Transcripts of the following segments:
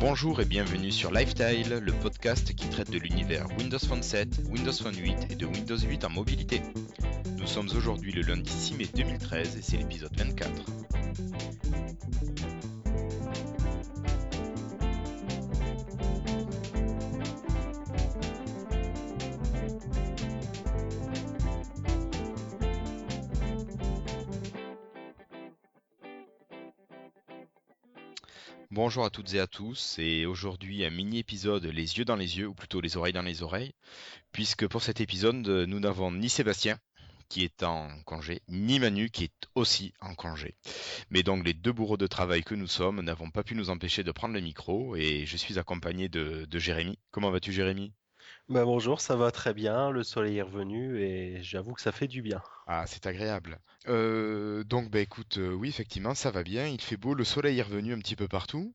Bonjour et bienvenue sur Lifestyle, le podcast qui traite de l'univers Windows Phone 7, Windows Phone 8 et de Windows 8 en mobilité. Nous sommes aujourd'hui le lundi 6 mai 2013 et c'est l'épisode 24. Bonjour à toutes et à tous, et aujourd'hui un mini épisode les yeux dans les yeux, ou plutôt les oreilles dans les oreilles, puisque pour cet épisode nous n'avons ni Sébastien, qui est en congé, ni Manu, qui est aussi en congé. Mais donc les deux bourreaux de travail que nous sommes n'avons pas pu nous empêcher de prendre le micro, et je suis accompagné de, de Jérémy. Comment vas-tu Jérémy? Bah bonjour, ça va très bien, le soleil est revenu et j'avoue que ça fait du bien. Ah, c'est agréable. Euh, donc bah écoute, euh, oui effectivement, ça va bien, il fait beau, le soleil est revenu un petit peu partout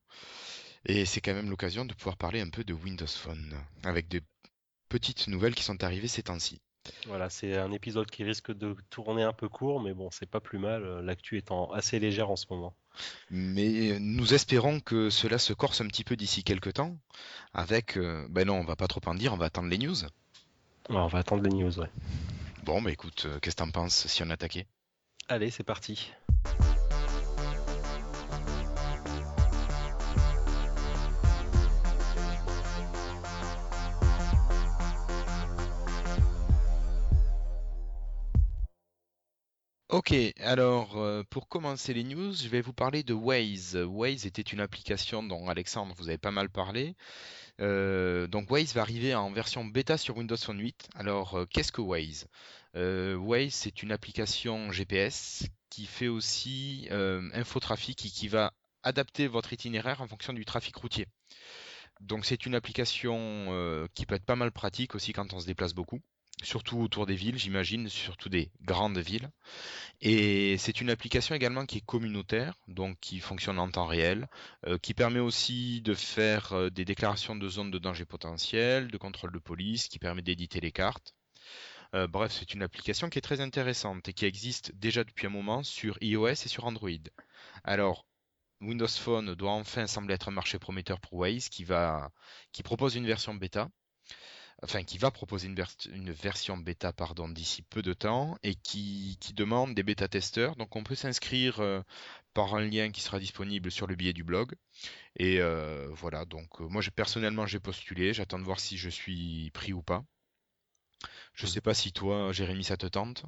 et c'est quand même l'occasion de pouvoir parler un peu de Windows Phone avec des petites nouvelles qui sont arrivées ces temps-ci. Voilà, c'est un épisode qui risque de tourner un peu court, mais bon, c'est pas plus mal, l'actu étant assez légère en ce moment. Mais nous espérons que cela se corse un petit peu d'ici quelques temps, avec... Euh, ben non, on va pas trop en dire, on va attendre les news. on va attendre les news, ouais. Bon, bah écoute, euh, qu'est-ce que t'en penses si on attaquait? Allez, c'est parti. Ok, alors euh, pour commencer les news, je vais vous parler de Waze. Waze était une application dont Alexandre vous avez pas mal parlé. Euh, donc Waze va arriver en version bêta sur Windows Phone 8. Alors euh, qu'est-ce que Waze? Waze c'est une application GPS qui fait aussi infotrafic et qui va adapter votre itinéraire en fonction du trafic routier. Donc c'est une application qui peut être pas mal pratique aussi quand on se déplace beaucoup surtout autour des villes, j'imagine, surtout des grandes villes. Et c'est une application également qui est communautaire, donc qui fonctionne en temps réel, euh, qui permet aussi de faire euh, des déclarations de zones de danger potentiel, de contrôle de police, qui permet d'éditer les cartes. Euh, bref, c'est une application qui est très intéressante et qui existe déjà depuis un moment sur iOS et sur Android. Alors, Windows Phone doit enfin sembler être un marché prometteur pour Waze qui va, qui propose une version bêta enfin qui va proposer une, version bêta pardon d'ici peu de temps et qui, demande des bêta testeurs. Donc on peut s'inscrire euh, par un lien qui sera disponible sur le billet du blog. Et euh, voilà, donc euh, moi personnellement j'ai postulé, j'attends de voir si je suis pris ou pas. Je sais pas si toi, Jérémy, ça te tente.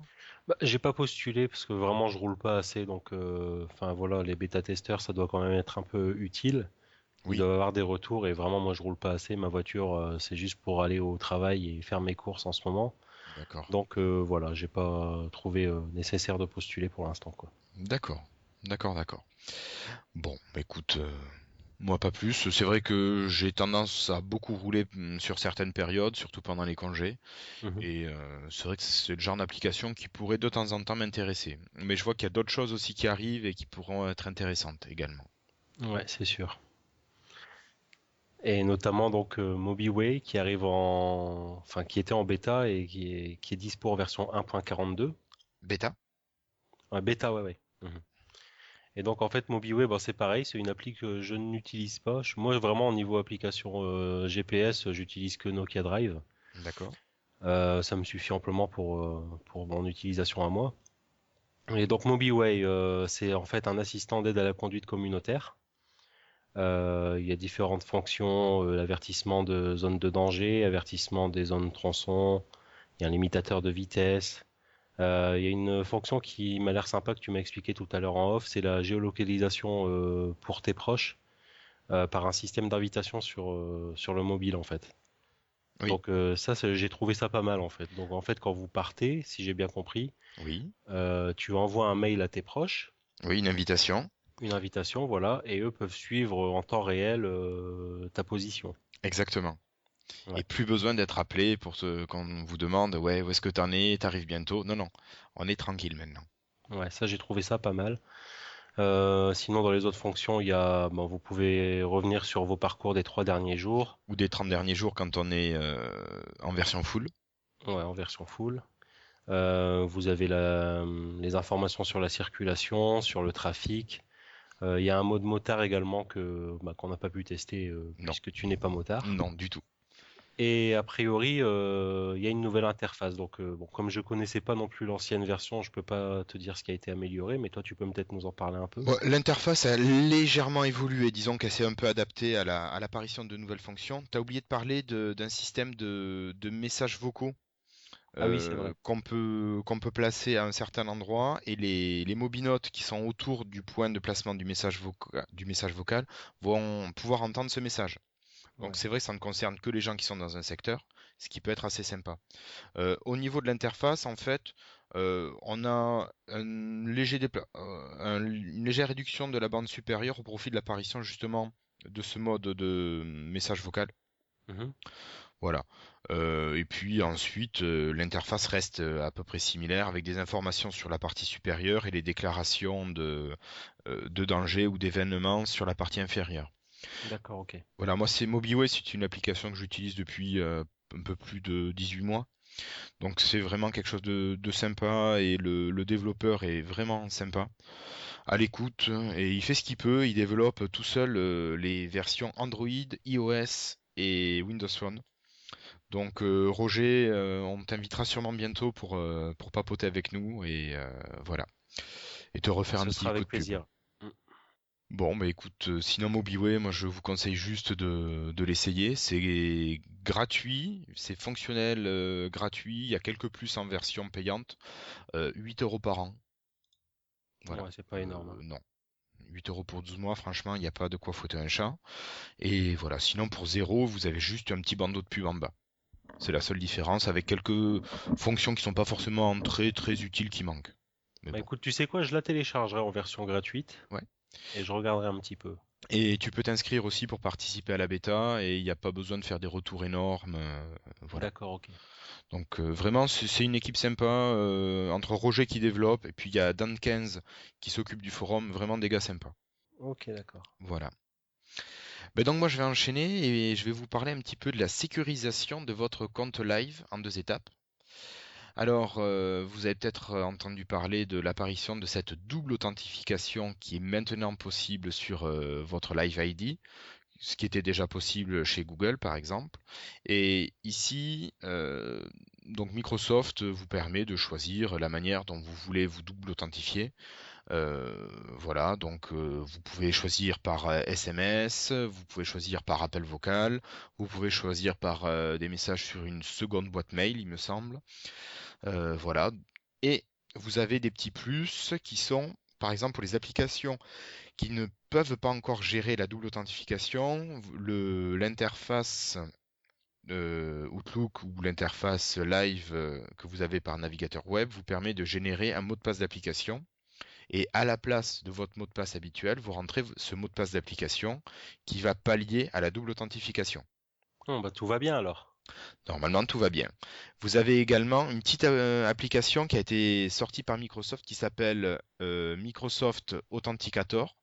Bah, j'ai pas postulé parce que vraiment je roule pas assez, donc enfin voilà, les bêta testeurs ça doit quand même être un peu utile. Oui. Il doit avoir des retours et vraiment moi je roule pas assez. Ma voiture euh, c'est juste pour aller au travail et faire mes courses en ce moment. D'accord. Donc euh, voilà, j'ai pas trouvé euh, nécessaire de postuler pour l'instant quoi. D'accord, d'accord, d'accord. Bon, bah, écoute, moi pas plus. C'est vrai que j'ai tendance à beaucoup rouler mm, sur certaines périodes, surtout pendant les congés. Mhm. Et c'est vrai que c'est le genre d'application qui pourrait de temps en temps m'intéresser. Mais je vois qu'il y a d'autres choses aussi qui arrivent et qui pourront être intéressantes également. Ouais, c'est sûr et notamment donc euh, MobiWay qui arrive en, enfin qui était en bêta et qui est qui est dispo en version 1.42. Bêta. Ouais, bêta, ouais, ouais. Mhm. Et donc en fait MobiWay, bon, c'est pareil, c'est une appli que je n'utilise pas. Moi vraiment au niveau application euh, GPS, j'utilise que Nokia Drive. D'accord. Euh, ça me suffit amplement pour euh, pour mon utilisation à moi. Et donc MobiWay, euh, c'est en fait un assistant d'aide à la conduite communautaire. Euh, il y a différentes fonctions, euh, l'avertissement de zones de danger, avertissement des zones tronçons, il y a un limitateur de vitesse. Euh, il y a une fonction qui m'a l'air sympa que tu m'as expliqué tout à l'heure en off, c'est la géolocalisation pour tes proches par un système d'invitation sur sur le mobile en fait. Donc ça, j'ai trouvé ça pas mal en fait. Donc en fait, quand vous partez, si j'ai bien compris, oui. tu envoies un mail à tes proches. Oui, une invitation une invitation, voilà, et eux peuvent suivre en temps réel euh, ta position. Exactement. Et plus besoin d'être appelé pour ce quand on vous demande ouais où est-ce que t'en es, t'arrives bientôt. Non non, on est tranquille maintenant. Ouais, ça j'ai trouvé ça pas mal. Euh, sinon dans les autres fonctions, il y a bon, vous pouvez revenir sur vos parcours des trois derniers jours ou des 30 derniers jours quand on est euh, en version full. Ouais, en version full. Euh, vous avez la, les informations sur la circulation, sur le trafic, Il y a un mode motard également que bah, qu'on n'a pas pu tester puisque tu n'es pas motard. Non, du tout. Et a priori, euh, il y a une nouvelle interface. Donc, euh, bon, comme je connaissais pas non plus l'ancienne version, je peux pas te dire ce qui a été amélioré, mais toi, tu peux peut-être nous en parler un peu. L'interface a légèrement évolué. Disons qu'elle s'est un peu adaptée à l'apparition de nouvelles fonctions. Tu as oublié de parler d'un système de, messages vocaux. Ah oui, euh, qu'on peut, peut placer à un certain endroit et les, les mobinotes qui sont autour du point de placement du message, du message vocal vont pouvoir entendre ce message. Donc c'est vrai que ça ne concerne que les gens qui sont dans un secteur, ce qui peut être assez sympa. Euh, au niveau de l'interface, en fait, euh, on a un léger une légère réduction de la bande supérieure au profit de l'apparition justement de ce mode de message vocal. Mmh voilà. Et puis ensuite, l'interface reste à peu près similaire avec des informations sur la partie supérieure et les déclarations de, de danger ou d'événements sur la partie inférieure. D'accord, ok. Voilà, moi c'est MobiWay, c'est une application que j'utilise depuis euh, un peu plus de 18 mois. Donc c'est vraiment quelque chose de, sympa et le, développeur est vraiment sympa à l'écoute et il fait ce qu'il peut, il développe tout seul euh, les versions Android, iOS et Windows Phone. Donc euh, Roger, on t'invitera sûrement bientôt pour, pour papoter avec nous et voilà. Et te refaire un petit coup avec plaisir. Bon, bah écoute, euh, sinon MobiWay, moi je vous conseille juste de, l'essayer. C'est gratuit, c'est fonctionnel euh, gratuit. Il y a quelques plus en version payante. 8 euh, euros par an. Voilà. c'est pas énorme. Hein. non. 8 euros pour 12 mois, franchement, il n'y a pas de quoi foutre un chat. Et voilà, sinon pour 0, vous avez juste un petit bandeau de pub en bas. C'est la seule différence avec quelques fonctions qui sont pas forcément très très utiles qui manquent. bah écoute, tu sais quoi, je la téléchargerai en version gratuite. Ouais. Et je regarderai un petit peu. Et tu peux t'inscrire aussi pour participer à la bêta et il n'y a pas besoin de faire des retours énormes. Euh, voilà. D'accord, ok. Donc euh, vraiment, c'est une équipe sympa euh, entre Roger qui développe et puis il y a Dan Kenz qui s'occupe du forum. Vraiment des gars sympas. Ok, d'accord. Voilà. Ben donc moi je vais enchaîner et je vais vous parler un petit peu de la sécurisation de votre compte live en deux étapes. Alors, euh, vous avez peut-être euh, entendu parler de l'apparition de cette double authentification qui est maintenant possible sur euh, votre Live ID, ce qui était déjà possible chez Google par exemple. Et ici, donc Microsoft vous permet de choisir la manière dont vous voulez vous double authentifier. Voilà, donc vous pouvez choisir par SMS, vous pouvez choisir par appel vocal, vous pouvez choisir par des messages sur une seconde boîte mail, il me semble. Euh, voilà. Et vous avez des petits plus qui sont, par exemple, pour les applications qui ne peuvent pas encore gérer la double authentification, l'interface euh, Outlook ou l'interface live euh, que vous avez par navigateur web vous permet de générer un mot de passe d'application. Et à la place de votre mot de passe habituel, vous rentrez ce mot de passe d'application qui va pallier à la double authentification. Bah, tout va bien alors. Normalement, tout va bien. Vous avez également une petite euh, application qui a été sortie par Microsoft qui s'appelle euh, Microsoft Authenticator,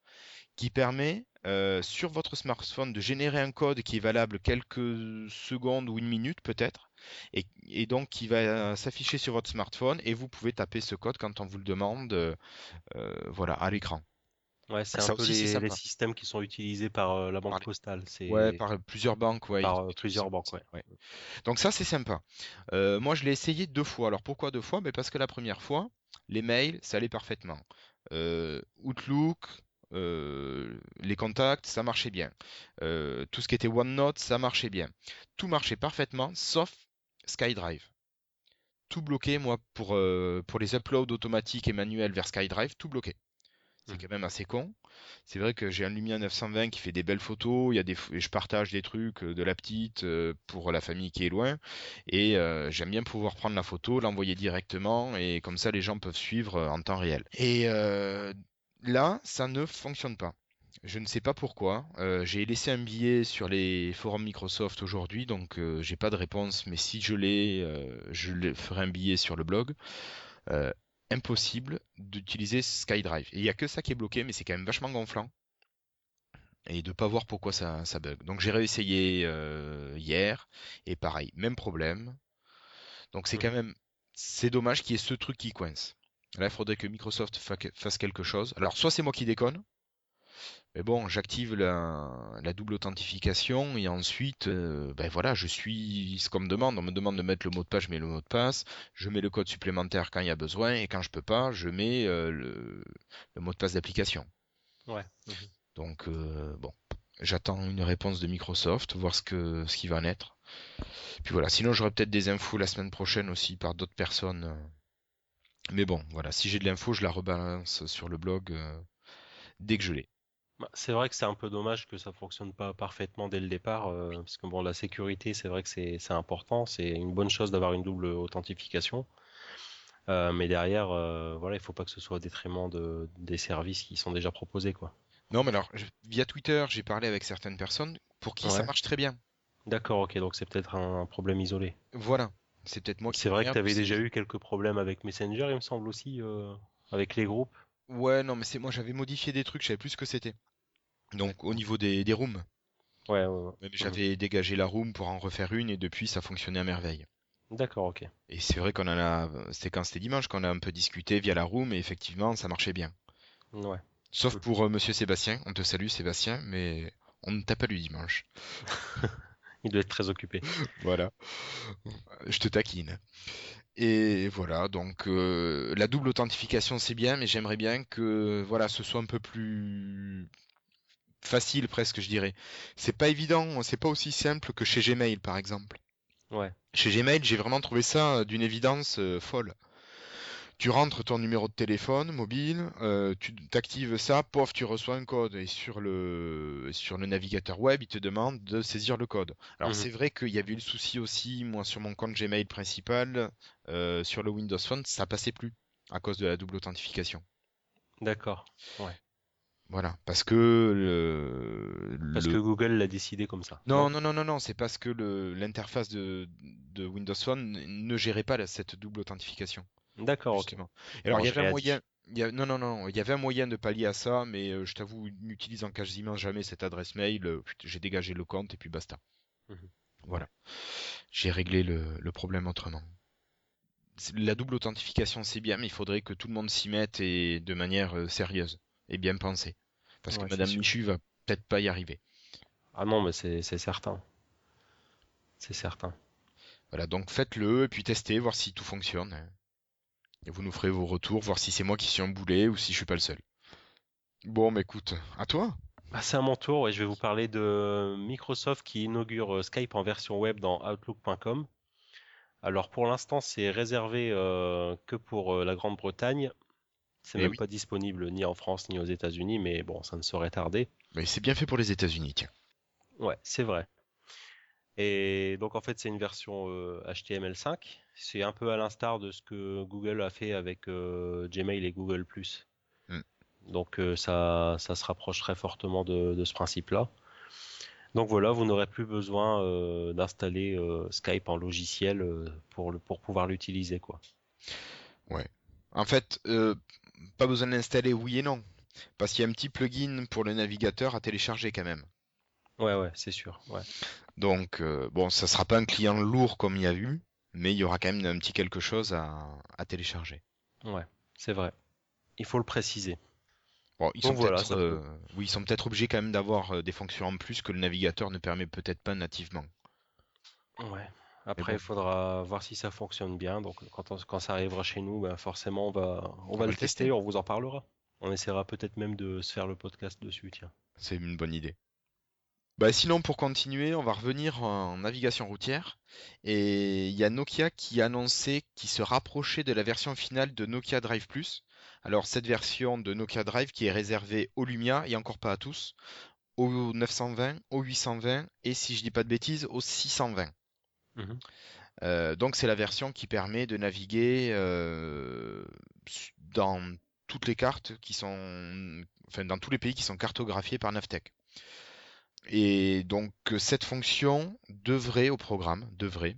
qui permet euh, sur votre smartphone de générer un code qui est valable quelques secondes ou une minute peut-être, et, donc qui va s'afficher sur votre smartphone et vous pouvez taper ce code quand on vous le demande, voilà, à l'écran. Ouais, c'est un peu les, systèmes qui sont utilisés par euh, la banque postale. C'est... Ouais, par plusieurs banques. Ouais, par euh, plusieurs banques, ouais. Donc ça, c'est sympa. Euh, moi, je l'ai essayé deux fois. Alors pourquoi deux fois? Ben Parce que la première fois, les mails, ça allait parfaitement. Outlook, les contacts, ça marchait bien. tout ce qui était OneNote, ça marchait bien. Tout marchait parfaitement, sauf SkyDrive. Tout bloqué, moi, pour, pour les uploads automatiques et manuels vers SkyDrive, tout bloqué. C'est quand même assez con. C'est vrai que j'ai un Lumia 920 qui fait des belles photos, il y a des, je partage des trucs euh, de la petite euh, pour la famille qui est loin, et euh, j'aime bien pouvoir prendre la photo, l'envoyer directement, et comme ça les gens peuvent suivre en temps réel. Et là, ça ne fonctionne pas. Je ne sais pas pourquoi. j'ai laissé un billet sur les forums Microsoft aujourd'hui, donc j'ai pas de réponse, mais si je l'ai, je ferai un billet sur le blog impossible d'utiliser SkyDrive. il n'y a que ça qui est bloqué, mais c'est quand même vachement gonflant. Et de ne pas voir pourquoi ça, bug. Donc j'ai réessayé euh, hier, et pareil, même problème. Donc c'est quand même, c'est dommage qu'il y ait ce truc qui coince. Là, il faudrait que Microsoft fasse quelque chose. Alors soit c'est moi qui déconne, Mais bon, j'active la, la double authentification et ensuite, euh, ben voilà, je suis ce qu'on me demande. On me demande de mettre le mot de passe, je mets le mot de passe. Je mets le code supplémentaire quand il y a besoin et quand je peux pas, je mets euh, le, le mot de passe d'application. Ouais. Mhm. Donc euh, bon, j'attends une réponse de Microsoft, voir ce que ce qui va en être. Puis voilà, sinon j'aurai peut-être des infos la semaine prochaine aussi par d'autres personnes. Mais bon, voilà, si j'ai de l'info, je la rebalance sur le blog dès que je l'ai. Bah, c'est vrai que c'est un peu dommage que ça fonctionne pas parfaitement dès le départ, euh, parce que bon, la sécurité, c'est vrai que c'est important, c'est une bonne chose d'avoir une double authentification. Euh, mais derrière, euh, voilà, il faut pas que ce soit au détriment de, des services qui sont déjà proposés, quoi. Non, mais alors, je- via Twitter, j'ai parlé avec certaines personnes pour qui ça marche très bien. D'accord, ok, donc c'est peut-être un, un problème isolé. Voilà, c'est peut-être moi qui C'est vrai que tu avais déjà eu quelques problèmes avec Messenger, il me semble aussi, euh, avec les groupes. Ouais, non, mais c'est moi, j'avais modifié des trucs, je savais plus ce que c'était. Donc, au niveau des, des rooms, Ouais, ouais, ouais. j'avais dégagé la room pour en refaire une et depuis, ça fonctionnait à merveille. D'accord, ok. Et c'est vrai qu'on en a, c'était quand c'était dimanche qu'on a un peu discuté via la room et effectivement, ça marchait bien. Ouais. Sauf pour euh, Monsieur Sébastien, on te salue Sébastien, mais on ne t'a pas lu dimanche. Il doit être très occupé. Voilà, je te taquine. Et voilà, donc euh, la double authentification c'est bien, mais j'aimerais bien que voilà, ce soit un peu plus facile presque, je dirais. C'est pas évident, c'est pas aussi simple que chez Gmail par exemple. Ouais. Chez Gmail, j'ai vraiment trouvé ça euh, d'une évidence euh, folle. Tu rentres ton numéro de téléphone mobile, euh, tu t'actives ça, pof, tu reçois un code. Et sur le, sur le navigateur web, il te demande de saisir le code. Alors Mhm. c'est vrai qu'il y avait eu le souci aussi, moi sur mon compte Gmail principal, euh, sur le Windows Phone, ça passait plus à cause de la double authentification. D'accord. Voilà, parce que le, Parce le- que Google l'a décidé comme ça. Non, non, non, non, non, c'est parce que l'interface de, de Windows Phone ne gérait pas la- cette double authentification. D'accord, ok. alors, il y avait un moyen. il y a- Non, non, non, il y avait un moyen de pallier à ça, mais euh, je t'avoue, n'utilisant quasiment jamais cette adresse mail, euh, j'ai dégagé le compte et puis basta. Mhm. Voilà. J'ai réglé le, le problème autrement. La double authentification, c'est bien, mais il faudrait que tout le monde s'y mette et de manière euh, sérieuse et bien pensée. Parce que Ouais, Madame. Michu va peut-être pas y arriver. Ah non, mais c'est certain. C'est certain. Voilà, donc faites-le et puis testez, voir si tout fonctionne. Et vous nous ferez vos retours, voir si c'est moi qui suis un boulet ou si je suis pas le seul. Bon, mais écoute, à toi. Bah, c'est à mon tour et je vais vous parler de Microsoft qui inaugure euh, Skype en version web dans Outlook.com. Alors pour l'instant, c'est réservé euh, que pour euh, la Grande-Bretagne. C'est Eh même oui. pas disponible ni en France ni aux États-Unis, mais bon, ça ne saurait tarder. Mais c'est bien fait pour les États-Unis, tiens. Ouais, c'est vrai. Et donc en fait, c'est une version euh, HTML5. C'est un peu à l'instar de ce que Google a fait avec euh, Gmail et Google+. Mm. Donc euh, ça, ça se rapproche très fortement de, de ce principe-là. Donc voilà, vous n'aurez plus besoin euh, d'installer euh, Skype en logiciel euh, pour, le, pour pouvoir l'utiliser, quoi. En fait, euh, pas besoin de l'installer, oui et non. Parce qu'il y a un petit plugin pour le navigateur à télécharger quand même. Ouais, ouais, c'est sûr. Ouais. Donc, euh, bon, ça sera pas un client lourd comme il y a eu, mais il y aura quand même un petit quelque chose à, à télécharger. Ouais, c'est vrai. Il faut le préciser. Bon, ils voilà, peut- euh, oui, ils sont peut-être obligés quand même d'avoir euh, des fonctions en plus que le navigateur ne permet peut-être pas nativement. Ouais. Après, bon. il faudra voir si ça fonctionne bien. Donc, quand, on- quand ça arrivera chez nous, ben, forcément, on va, on va le tester, on vous en parlera. On essaiera peut-être même de se faire le podcast dessus, tiens. C'est une bonne idée. Bah, sinon, pour continuer, on va revenir en navigation routière. Et il y a Nokia qui a annoncé qu'il se rapprochait de la version finale de Nokia Drive Plus. Alors, cette version de Nokia Drive qui est réservée au Lumia et encore pas à tous, au 920, au 820 et si je dis pas de bêtises, au 620. Mhm. Euh, donc c'est la version qui permet de naviguer euh, dans toutes les cartes qui sont, enfin dans tous les pays qui sont cartographiés par Navtec. Et donc cette fonction devrait au programme, devrait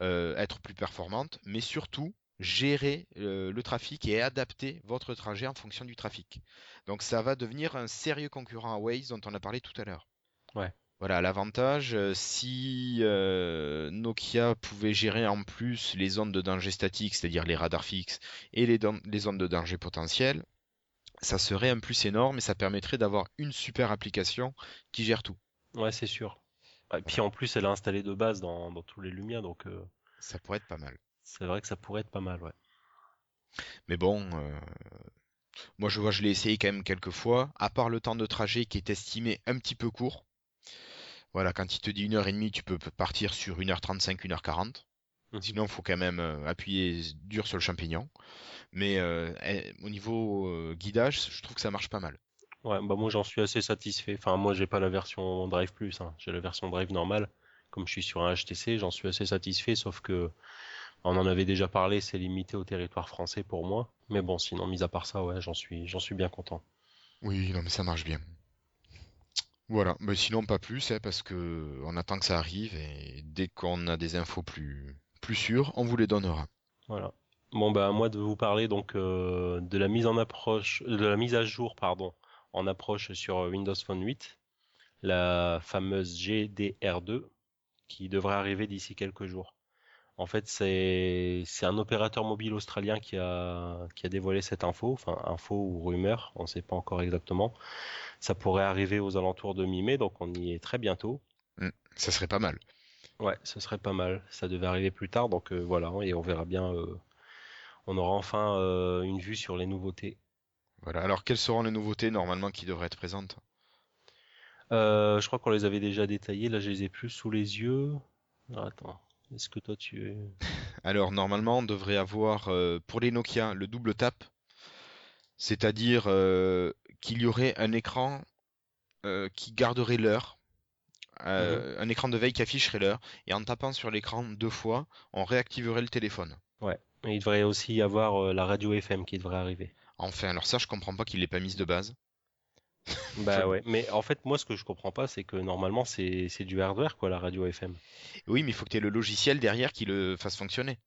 euh, être plus performante, mais surtout gérer le trafic et adapter votre trajet en fonction du trafic. Donc ça va devenir un sérieux concurrent à Waze dont on a parlé tout à l'heure. Ouais. Voilà, l'avantage, euh, si euh, Nokia pouvait gérer en plus les zones de danger statique, c'est-à-dire les radars fixes, et les, zones de danger potentiel, ça serait un plus énorme et ça permettrait d'avoir une super application qui gère tout. Ouais, c'est sûr. Et puis en plus, elle est installée de base dans, dans tous les Lumia, donc euh, Ça pourrait être pas mal. c'est vrai que ça pourrait être pas mal, ouais. Mais bon, euh, moi je vois, je l'ai essayé quand même quelques fois. À part le temps de trajet qui est estimé un petit peu court. Voilà, quand il te dit une heure et demie, tu peux partir sur 1h35, 1h40. Mhm. Sinon, il faut quand même euh, appuyer dur sur le champignon. Mais euh, eh, au niveau euh, guidage, je trouve que ça marche pas mal. Ouais, bah moi j'en suis assez satisfait. Enfin, moi j'ai pas la version Drive Plus, hein. J'ai la version Drive normale. Comme je suis sur un HTC, j'en suis assez satisfait, sauf que on en avait déjà parlé, c'est limité au territoire français pour moi. Mais bon, sinon, mis à part ça, ouais, j'en suis, j'en suis bien content. Oui, non, mais ça marche bien. Voilà, mais sinon pas plus, hein, parce que on attend que ça arrive et dès qu'on a des infos plus, plus sûres, on vous les donnera. Voilà. Bon, bah à moi de vous parler donc euh, de la mise en approche, de la mise à jour, pardon, en approche sur Windows Phone 8, la fameuse GDR2, qui devrait arriver d'ici quelques jours. En fait, c'est un opérateur mobile australien qui a qui a dévoilé cette info, enfin info ou rumeur, on ne sait pas encore exactement. Ça pourrait arriver aux alentours de mi-mai, donc on y est très bientôt. Hmm, ça serait pas mal. Ouais, ce serait pas mal. Ça devait arriver plus tard, donc euh, voilà, et on verra bien. euh, on aura enfin euh, une vue sur les nouveautés. Voilà. Alors, quelles seront les nouveautés normalement qui devraient être présentes? Je crois qu'on les avait déjà détaillées. Là, je les ai plus sous les yeux. Ah, attends, est-ce que toi tu es... Alors, normalement, on devrait avoir euh, pour les Nokia le double tap, c'est-à-dire euh, qu'il y aurait un écran euh, qui garderait l'heure, euh, un écran de veille qui afficherait l'heure, et en tapant sur l'écran deux fois, on réactiverait le téléphone. Ouais. Et il devrait aussi y avoir euh, la radio FM qui devrait arriver. Enfin, alors ça, je comprends pas qu'il l'ait pas mise de base. Bah ouais. Mais en fait, moi, ce que je comprends pas, c'est que normalement, c'est c'est du hardware, quoi, la radio FM. Oui, mais il faut que tu aies le logiciel derrière qui le fasse fonctionner.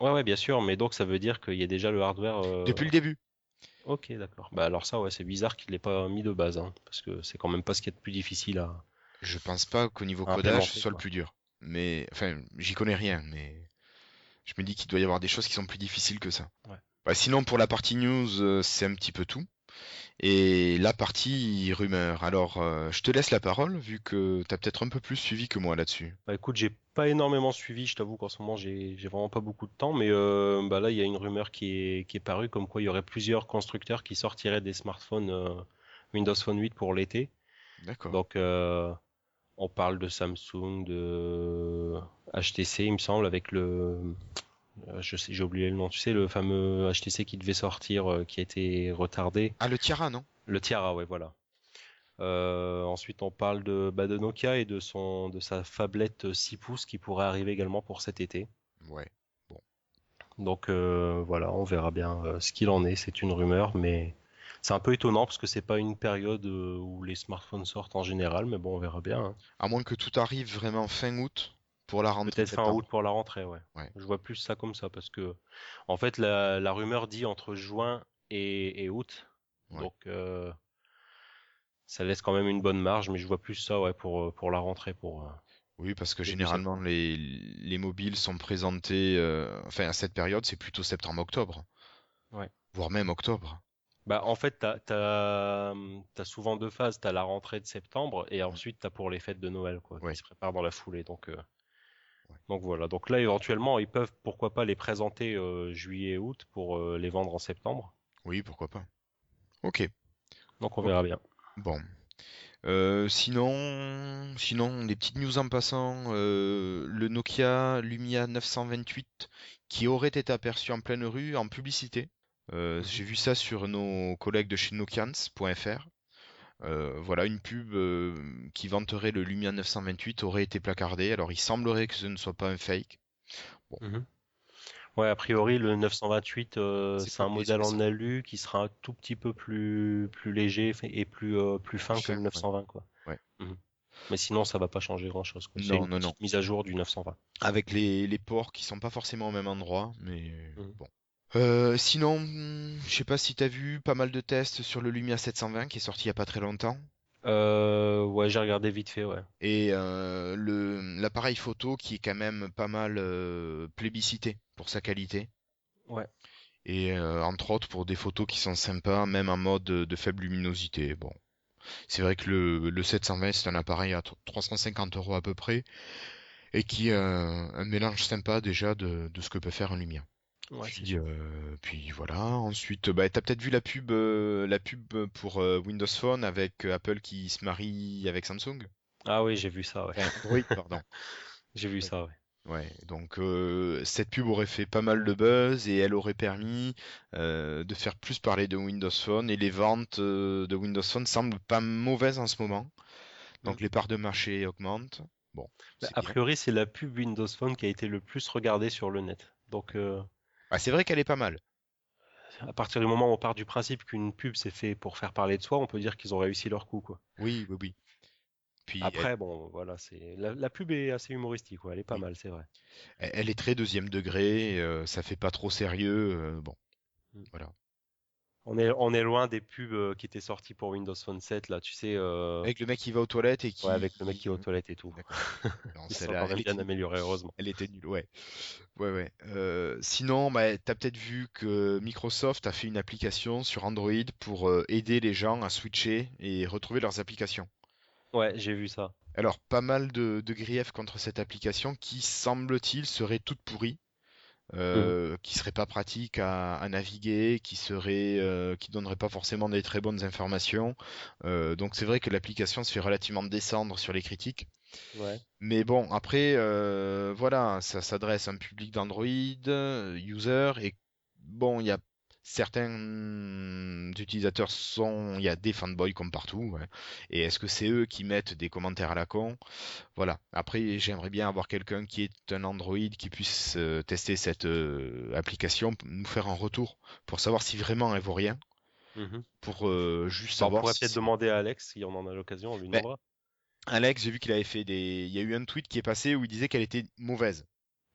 Ouais, ouais, bien sûr. Mais donc, ça veut dire qu'il y a déjà le hardware. euh, Depuis le début. Ok, d'accord. Bah alors ça, ouais, c'est bizarre qu'il l'ait pas mis de base, hein, parce que c'est quand même pas ce qu'il y a de plus difficile à. Je pense pas qu'au niveau codage, ce soit le plus dur. Mais, enfin, j'y connais rien, mais je me dis qu'il doit y avoir des choses qui sont plus difficiles que ça. Ouais. Bah, sinon, pour la partie news, euh, c'est un petit peu tout. Et la partie rumeur. Alors, euh, je te laisse la parole, vu que tu as peut-être un peu plus suivi que moi là-dessus. Bah écoute, j'ai pas énormément suivi, je t'avoue qu'en ce moment j'ai vraiment pas beaucoup de temps, mais euh, bah là il y a une rumeur qui est qui est parue comme quoi il y aurait plusieurs constructeurs qui sortiraient des smartphones euh, Windows Phone 8 pour l'été. D'accord. Donc on parle de Samsung, de HTC, il me semble, avec le je sais, j'ai oublié le nom, tu sais le fameux HTC qui devait sortir, euh, qui a été retardé. Ah, le Tiara, non? Le Tiara, ouais, voilà. Euh, ensuite, on parle de, bah, de Nokia et de son, de sa phablette 6 pouces qui pourrait arriver également pour cet été. Ouais. Donc euh, voilà, on verra bien euh, ce qu'il en est. C'est une rumeur, mais c'est un peu étonnant parce que c'est pas une période euh, où les smartphones sortent en général. Mais bon, on verra bien. hein. À moins que tout arrive vraiment fin août pour la rentrée Peut-être fin août pour la rentrée, ouais. Ouais. Je vois plus ça comme ça parce que en fait la, la rumeur dit entre juin et, et août. Ouais. Donc euh, ça laisse quand même une bonne marge, mais je vois plus ça ouais pour euh, pour la rentrée pour. euh, Oui, parce que généralement, les, les mobiles sont présentés, euh, enfin, à cette période, c'est plutôt septembre-octobre. Ouais. Voire même octobre. Bah en fait t'as t'as t'as souvent deux phases. T'as la rentrée de septembre et ensuite t'as pour les fêtes de Noël quoi, Ouais. qui se préparent dans la foulée. Donc euh. Donc voilà. Donc là éventuellement ils peuvent pourquoi pas les présenter euh, juillet et août pour euh, les vendre en septembre. Oui, pourquoi pas. Ok, Donc on verra bien. bon. Euh, sinon, sinon, des petites news en passant, le Nokia Lumia 928 qui aurait été aperçu en pleine rue en publicité. Mhm. j'ai vu ça sur nos collègues de chez Nokians.fr. Euh, voilà, une pub euh, qui vanterait le Lumia 928 aurait été placardée. Alors, il semblerait que ce ne soit pas un fake. Mhm. Ouais, a priori, le 928, euh, C'est un modèle en alu qui sera un tout petit peu plus, plus léger et plus, plus fin que Cher, le ouais. 920, quoi. Ouais. Mhm. Mais sinon, ça va pas changer grand-chose, quoi. C'est Non, une non, non. mise à jour du 920. Avec les, les ports qui sont pas forcément au même endroit, mais Mhm. bon. Euh, sinon, hmm, je sais pas si t'as vu pas mal de tests sur le Lumia 720 qui est sorti il y a pas très longtemps. Euh, ouais, j'ai regardé vite fait, ouais. Et euh, le l'appareil photo qui est quand même pas mal euh, plébiscité pour sa qualité. Ouais. Et euh, entre autres pour des photos qui sont sympas, même en mode de, de faible luminosité. Bon, c'est vrai que le, le 720 c'est un appareil à 350 euros à peu près et qui a un mélange sympa déjà de, de ce que peut faire un Lumia. Ouais, Puis, euh, puis voilà. Ensuite, bah, t'as peut-être vu la pub, euh, la pub pour euh, Windows Phone avec euh, Apple qui se marie avec Samsung. Ah oui, j'ai vu ça, ouais. Android, pardon. J'ai vu Ouais. ça, ouais. Ouais, donc euh, cette pub aurait fait pas mal de buzz et elle aurait permis euh, de faire plus parler de Windows Phone et les ventes euh, de Windows Phone semblent pas mauvaises en ce moment. Mm. Donc les parts de marché augmentent. Bon, Bah, a priori, c'est la pub Windows Phone qui a été le plus regardée sur le net. Donc, euh, Ah, c'est vrai qu'elle est pas mal. à partir du moment où on part du principe qu'une pub c'est fait pour faire parler de soi, on peut dire qu'ils ont réussi leur coup, quoi. Oui, oui, oui. Puis elle, Après, bon, voilà, c'est la, la pub est assez humoristique. Elle est pas oui, mal, c'est vrai. elle- elle est très deuxième degré, euh, ça fait pas trop sérieux. euh, bon, Mm. voilà. On est, on est loin des pubs euh, qui étaient sorties pour Windows Phone 7, là, tu sais, euh, Avec le mec qui va aux toilettes et ouais, avec le mec qui... qui est aux toilettes et tout. Non, Ils sont celle-là, quand même elle bien était améliorés, heureusement. Elle était nulle, ouais. Ouais, ouais. Euh, sinon, bah, t'as peut-être vu que Microsoft a fait une application sur Android pour euh, aider les gens à switcher et retrouver leurs applications. Ouais, j'ai vu ça. Alors, pas mal de, de griefs contre cette application qui, semble-t-il, serait toute pourrie, Mhm. euh, qui serait pas pratique à, à naviguer, qui serait, euh, qui donnerait pas forcément des très bonnes informations. Euh, donc, c'est vrai que l'application se fait relativement descendre sur les critiques. Ouais. Mais bon, après, voilà, ça s'adresse à un public d'Android, user, et bon, il y a certains utilisateurs sont, il y a des fanboys comme partout, ouais. Et est-ce que c'est eux qui mettent des commentaires à la con? Voilà. Après, j'aimerais bien avoir quelqu'un qui est un Android qui puisse euh, tester cette euh, application, nous faire un retour pour savoir si vraiment elle vaut rien, Mhm. pour euh, juste Bah, on savoir pourrait peut-être demander à Alex si on en a l'occasion, on lui Ben, demandera. Alex, j'ai vu qu'il avait fait des, il y a eu un tweet qui est passé où il disait qu'elle était mauvaise.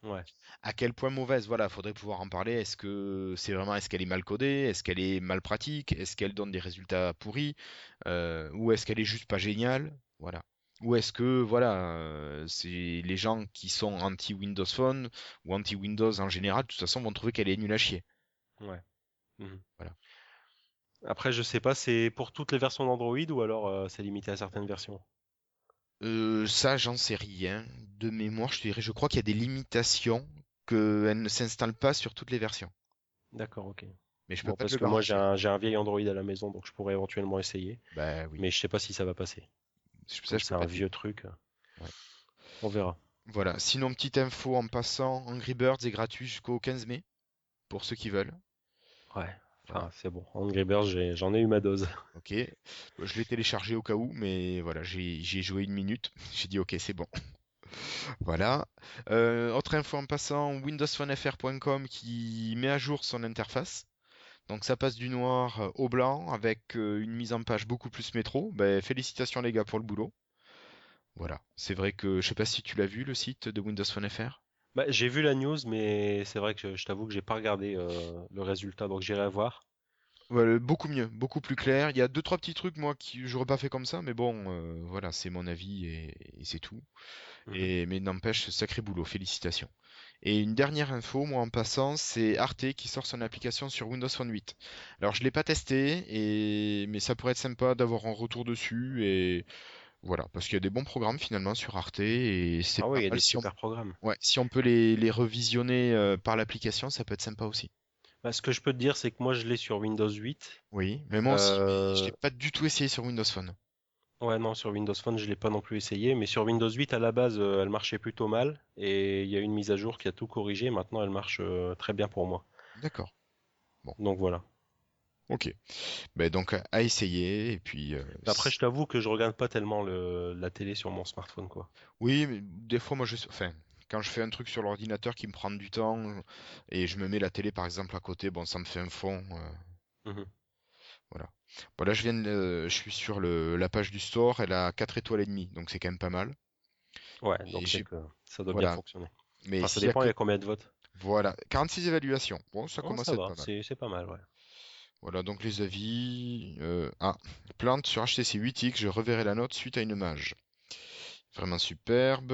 Ouais. À quel point mauvaise? Voilà, faudrait pouvoir en parler. Est-ce que c'est vraiment, est-ce qu'elle est mal codée? Est-ce qu'elle est mal pratique? Est-ce qu'elle donne des résultats pourris? Euh, ou est-ce qu'elle est juste pas géniale? Voilà. Ou est-ce que, voilà, euh, c'est les gens qui sont anti-Windows Phone ou anti-Windows en général, de toute façon, vont trouver qu'elle est nulle à chier. Ouais. Mhm. Voilà. Après, je sais pas, c'est pour toutes les versions d'Android ou alors euh, c'est limité à certaines versions? Euh, ça, j'en sais rien. De mémoire, je te dirais, je crois qu'il y a des limitations, qu'elle ne s'installe pas sur toutes les versions. D'accord, ok. Mais je peux Bon, pas parce que moi j'ai un, vieil Android à la maison, donc je pourrais éventuellement essayer. Bah oui, Mais je sais pas si ça va passer. c'est un vieux truc, Ouais. on verra. Voilà. Sinon, petite info en passant, Angry Birds est gratuit jusqu'au 15 mai, pour ceux qui veulent. Ouais. Enfin, c'est bon. Angry Birds, j'en ai eu ma dose. Ok. Je l'ai téléchargé au cas où, mais voilà, j'ai joué une minute. J'ai dit ok, c'est bon. Voilà. Euh, autre info en passant, windowsphonefr.com qui met à jour son interface. Donc ça passe du noir au blanc avec euh, une mise en page beaucoup plus métro. Ben, félicitations les gars pour le boulot. Voilà. C'est vrai que je sais pas si tu l'as vu le site de Windows Phone FR. Bah, j'ai vu la news, mais c'est vrai que je, je t'avoue que j'ai pas regardé euh, le résultat, donc j'irai voir. Voilà, beaucoup mieux, beaucoup plus clair. Il y a deux trois petits trucs moi qui j'aurais pas fait comme ça, mais bon, euh, voilà, c'est mon avis et, et c'est tout. Mhm. Et mais n'empêche, sacré boulot, félicitations. Et une dernière info, moi en passant, c'est Arte qui sort son application sur Windows Phone 8. Alors je l'ai pas testé, et mais ça pourrait être sympa d'avoir un retour dessus et voilà, parce qu'il y a des bons programmes finalement sur Arte et c'est Ah oui, pas il y a mal des si on, super programmes. ouais, si on peut les, les revisionner euh, par l'application, ça peut être sympa aussi. Bah, ce que je peux te dire, c'est que moi je l'ai sur Windows 8. Oui, mais moi aussi, je Euh, l'ai pas du tout essayé sur Windows Phone. Ouais, non, sur Windows Phone, je l'ai pas non plus essayé, mais sur Windows 8, à la base, euh, elle marchait plutôt mal, et il y a une mise à jour qui a tout corrigé, maintenant elle marche euh, très bien pour moi. D'accord. Bon, Donc voilà. Ok. Ben donc à essayer et puis euh, Après, si- je t'avoue que je regarde pas tellement le, la télé sur mon smartphone, quoi. oui, mais des fois moi je enfin quand je fais un truc sur l'ordinateur qui me prend du temps et je me mets la télé par exemple à côté, bon ça me fait un fond euh, Mhm. voilà. Bon là je viens de- je suis sur le la page du store, elle a 4 étoiles et demie, donc c'est quand même pas mal. Ouais, Et donc que ça doit bien fonctionner. mais Enfin, ça dépend, il y a combien de votes. voilà, 46 évaluations. Bon, ça Oh, commence ça à être va, pas mal. c'est pas mal, ouais. Voilà, donc les avis. euh, Ah, plante sur HTC 8X, je reverrai la note suite à une mage. Vraiment superbe.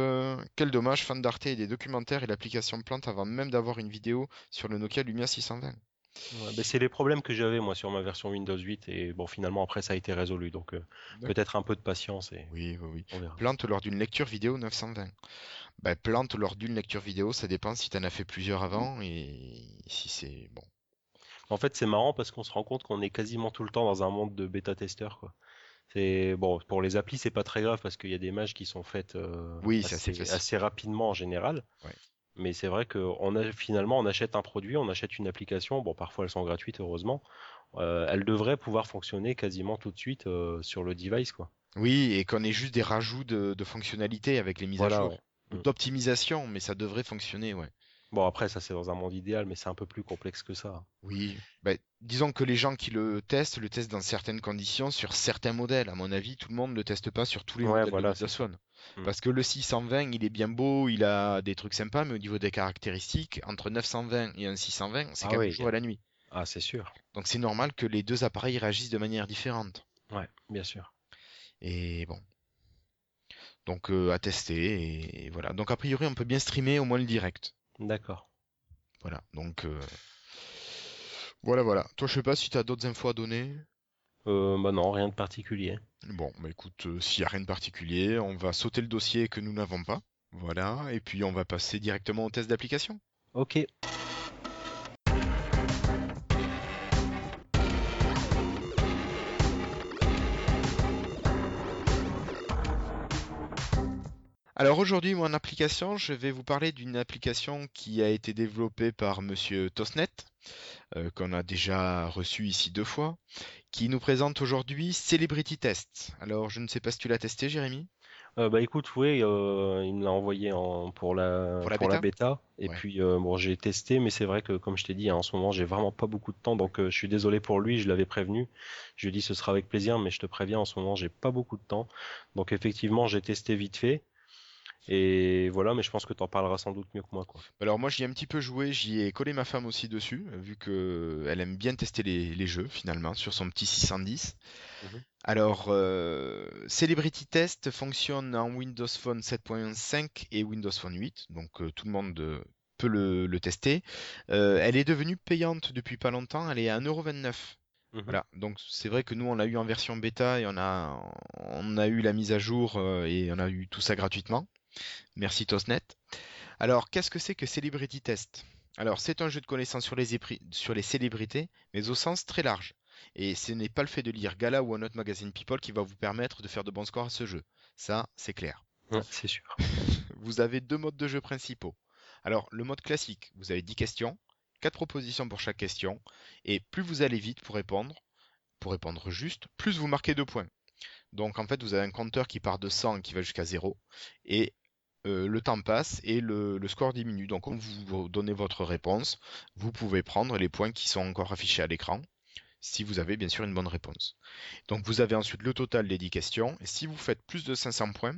Quel dommage, fan d'Arte et des documentaires et l'application plante avant même d'avoir une vidéo sur le Nokia Lumia 620. Ouais, ben, c'est les problèmes que j'avais moi sur ma version Windows 8 et bon finalement après ça a été résolu donc euh, peut-être un peu de patience et Oui, oui, oui. on verra. Plante lors d'une lecture vidéo 920. Bah, plante lors d'une lecture vidéo, ça dépend si tu en as fait plusieurs avant et si c'est bon. En fait c'est marrant parce qu'on se rend compte qu'on est quasiment tout le temps dans un monde de bêta-testeurs quoi. C'est bon pour les applis c'est pas très grave parce qu'il y a des mages qui sont faites euh, Oui, assez assez, facile. assez rapidement en général. Ouais. Mais c'est vrai que on a finalement on achète un produit, on achète une application. Bon parfois elles sont gratuites heureusement. Euh, elles devraient pouvoir fonctionner quasiment tout de suite euh, sur le device quoi. Oui, et qu'on ait juste des rajouts de, de fonctionnalités avec les mises à jour. ouais. Mm. d'optimisation, mais ça devrait fonctionner, ouais. Bon, après, ça c'est dans un monde idéal, mais c'est un peu plus complexe que ça. Oui, bah, disons que les gens qui le testent, le testent dans certaines conditions, sur certains modèles. À mon avis, tout le monde ne le teste pas sur tous les Ouais, modèles voilà, de Windows c'est Phone. Mm. Parce que le 620, il est bien beau, il a des trucs sympas, mais au niveau des caractéristiques, entre 920 et un 620, c'est Ah quand même oui, jour et la nuit. Ah, c'est sûr. Donc c'est normal que les deux appareils réagissent de manière différente. Ouais, bien sûr. Et bon. Donc euh, à tester, et, et voilà. Donc a priori, on peut bien streamer au moins le direct. D'accord. Voilà, donc euh, voilà, voilà. Toi, je sais pas si tu as d'autres infos à donner. Euh, bah non, rien de particulier. Bon, bah écoute, euh, s'il n'y a rien de particulier, on va sauter le dossier que nous n'avons pas. Voilà, et puis on va passer directement au test d'application. Ok. Alors aujourd'hui, moi en application, je vais vous parler d'une application qui a été développée par Monsieur Tosnet, euh, qu'on a déjà reçu ici deux fois, qui nous présente aujourd'hui Celebrity Test. Alors je ne sais pas si tu l'as testé, Jérémy. Euh, bah écoute, oui, euh, il me l'a envoyé en, pour la, Pour la pour la bêta. Et Ouais. puis, euh, bon, j'ai testé, mais c'est vrai que, comme je t'ai dit, hein, en ce moment, j'ai vraiment pas beaucoup de temps. Donc, je suis désolé pour lui, je l'avais prévenu. Je lui ai dit, ce sera avec plaisir, mais je te préviens, en ce moment, j'ai pas beaucoup de temps. Donc, effectivement, j'ai testé vite fait. Et voilà, mais je pense que tu en parleras sans doute mieux que moi, quoi. Alors moi j'y ai un petit peu joué, j'y ai collé ma femme aussi dessus, vu que elle aime bien tester les, les jeux finalement sur son petit 610. Mhm. Alors euh, Celebrity Test fonctionne en Windows Phone 7.5 et Windows Phone 8, donc euh, tout le monde euh, peut le, le tester. Euh, elle est devenue payante depuis pas longtemps, elle est à 1,29€. Mhm. Voilà, donc c'est vrai que nous on l'a eu en version bêta et on a, on a eu la mise à jour et on a eu tout ça gratuitement. Merci Tosnet. Alors qu'est-ce que c'est que Celebrity Test? Alors c'est un jeu de connaissances sur les, épri- sur les célébrités, mais au sens très large. Et ce n'est pas le fait de lire Gala ou un autre magazine People qui va vous permettre de faire de bons scores à ce jeu. Ça, c'est clair. Ouais, c'est sûr. Vous avez deux modes de jeu principaux. Alors, le mode classique, vous avez 10 questions, 4 propositions pour chaque question, et plus vous allez vite pour répondre, pour répondre juste, plus vous marquez de points. Donc en fait, vous avez un compteur qui part de 100 et qui va jusqu'à 0, et euh, le temps passe et le, score diminue. Donc quand vous donnez votre réponse, vous pouvez prendre les points qui sont encore affichés à l'écran, si vous avez bien sûr une bonne réponse. Donc vous avez ensuite le total des 10 questions, et si vous faites plus de 500 points,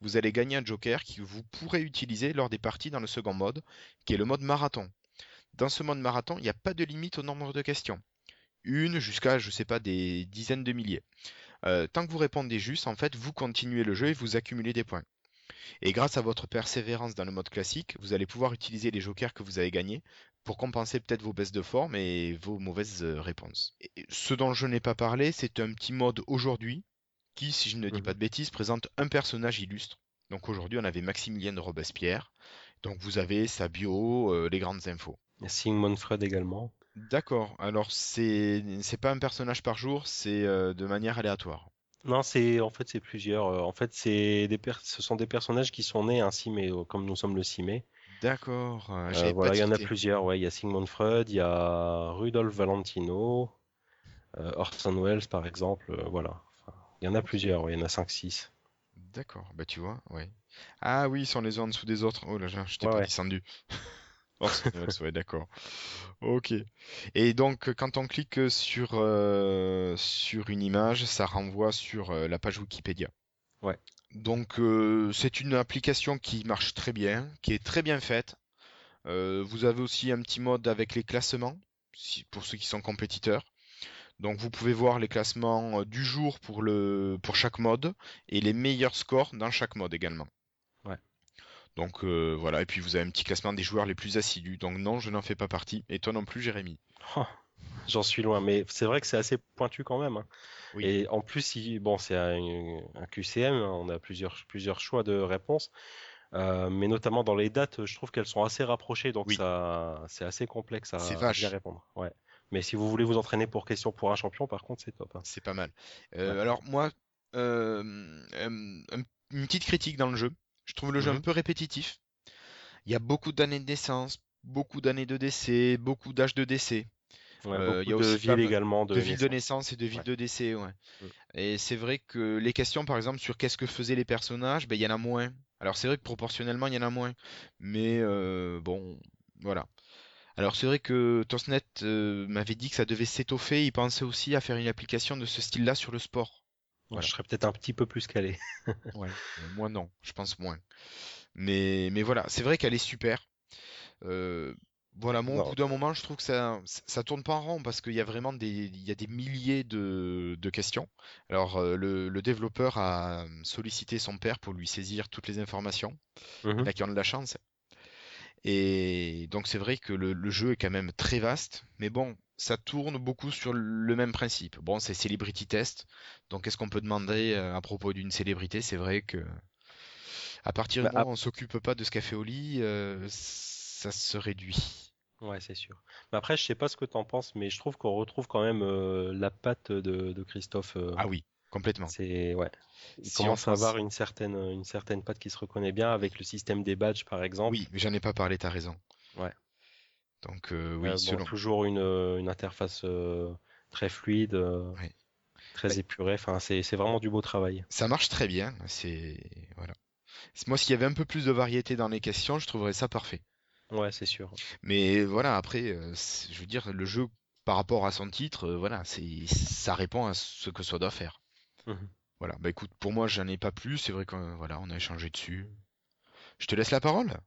vous allez gagner un joker que vous pourrez utiliser lors des parties dans le second mode, qui est le mode marathon. Dans ce mode marathon, il n'y a pas de limite au nombre de questions. Une jusqu'à, je sais pas, des dizaines de milliers. Euh, tant que vous répondez juste, en fait, vous continuez le jeu et vous accumulez des points. Et grâce à votre persévérance dans le mode classique, vous allez pouvoir utiliser les jokers que vous avez gagnés pour compenser peut-être vos baisses de forme et vos mauvaises euh, réponses. Et ce dont je n'ai pas parlé, c'est un petit mode aujourd'hui qui, si je ne dis Mhm. pas de bêtises, présente un personnage illustre. Donc aujourd'hui, on avait Maximilien de Robespierre. Donc vous avez sa bio, euh, les grandes infos. Sigmund Freud également. D'accord. Alors c'est c'est pas un personnage par jour, c'est euh, de manière aléatoire. Non, c'est en fait c'est plusieurs. euh, En fait, c'est des ce sont des personnages qui sont nés ainsi, mais euh, comme nous sommes le 6 mai. D'accord. euh, voilà, il y en a plusieurs. Ouais, il y a Sigmund Freud, il y a Rudolf Valentino, euh, Orson Welles par exemple. euh, voilà. Enfin, il y en a plusieurs. ouais, il y en a 5-6. D'accord. Bah tu vois, ouais. Ah oui, ils sont les uns en dessous des autres. Oh là là, je t'ai Ouais, pas descendu. Ouais, d'accord. Ok. Et donc, quand on clique sur, euh, sur une image, ça renvoie sur euh, la page Wikipédia. Ouais. Donc, euh, c'est une application qui marche très bien, qui est très bien faite. Vous avez aussi un petit mode avec les classements, si- pour ceux qui sont compétiteurs. Donc, vous pouvez voir les classements du jour pour le, pour chaque mode et les meilleurs scores dans chaque mode également. Donc euh, voilà, et puis vous avez un petit classement des joueurs les plus assidus. Donc non, je n'en fais pas partie. Et toi non plus, Jérémy. Oh, j'en suis loin, mais c'est vrai que c'est assez pointu quand même. hein. Oui. Et en plus, bon, c'est un, un QCM, on a plusieurs, plusieurs choix de réponses, euh, mais notamment dans les dates, je trouve qu'elles sont assez rapprochées, donc Oui. ça, c'est assez complexe à, répondre. Ouais. Mais si vous voulez vous entraîner pour question pour un champion, par contre, c'est top. hein. C'est pas mal. Euh, Ouais. alors moi, un- une petite critique dans le jeu. Je trouve le jeu un Mhm. peu répétitif. Il y a beaucoup d'années de naissance, beaucoup d'années de décès, beaucoup d'âges de décès. Ouais, Euh, il y a beaucoup de aussi pas villes également, de, de villes de naissance. et de villes Ouais. de décès, ouais. Mm. Et c'est vrai que les questions, par exemple, sur qu'est-ce que faisaient les personnages, ben, il y en a moins. Alors c'est vrai que proportionnellement, il y en a moins. Mais euh, bon, voilà. Alors c'est vrai que Tosnet euh, m'avait dit que ça devait s'étoffer. Il pensait aussi à faire une application de ce style-là sur le sport. Voilà. Je serais peut-être un petit peu plus calé. Ouais. Moi non, je pense moins. Mais, mais voilà, c'est vrai qu'elle est super. Euh, voilà, moi, au bout d'un moment, je trouve que ça, ça tourne pas en rond parce qu'il y a vraiment des, il y a des milliers de, de questions. Alors, euh, le, le développeur a sollicité son père pour lui saisir toutes les informations. Il y en Mhm. a qui ont de la chance. Et donc, c'est vrai que le, le jeu est quand même très vaste. Mais bon, ça tourne beaucoup sur le même principe. Bon, c'est Celebrity Test. Donc, qu'est-ce qu'on peut demander euh, à propos d'une célébrité? C'est vrai que à partir du Bah, moment où on s'occupe pas de ce café au lit, euh, ça se réduit. Ouais, c'est sûr. Mais après, je sais pas ce que t'en penses, mais je trouve qu'on retrouve quand même euh, la patte de, de Christophe. euh, Ah oui, complètement. c'est ouais. Il Si on commence à avoir une certaine une certaine patte qui se reconnaît bien avec le système des badges, par exemple. Oui, mais j'en ai pas parlé, t'as raison. Ouais. Donc euh, oui, Euh, bon, selon. toujours une, euh, une interface très fluide, très Ouais. épurée. Enfin, c'est vraiment du beau travail. Ça marche très bien. C'est voilà. Moi, s'il y avait un peu plus de variété dans les questions, je trouverais ça parfait. Ouais, c'est sûr. Mais voilà, après, euh, je veux dire, le jeu par rapport à son titre, euh, voilà, c'est ça répond à ce que ça doit faire. Mhm. Voilà. Bah écoute, pour moi, j'en ai pas plus. C'est vrai qu'on voilà, on a échangé dessus. Je te laisse la parole.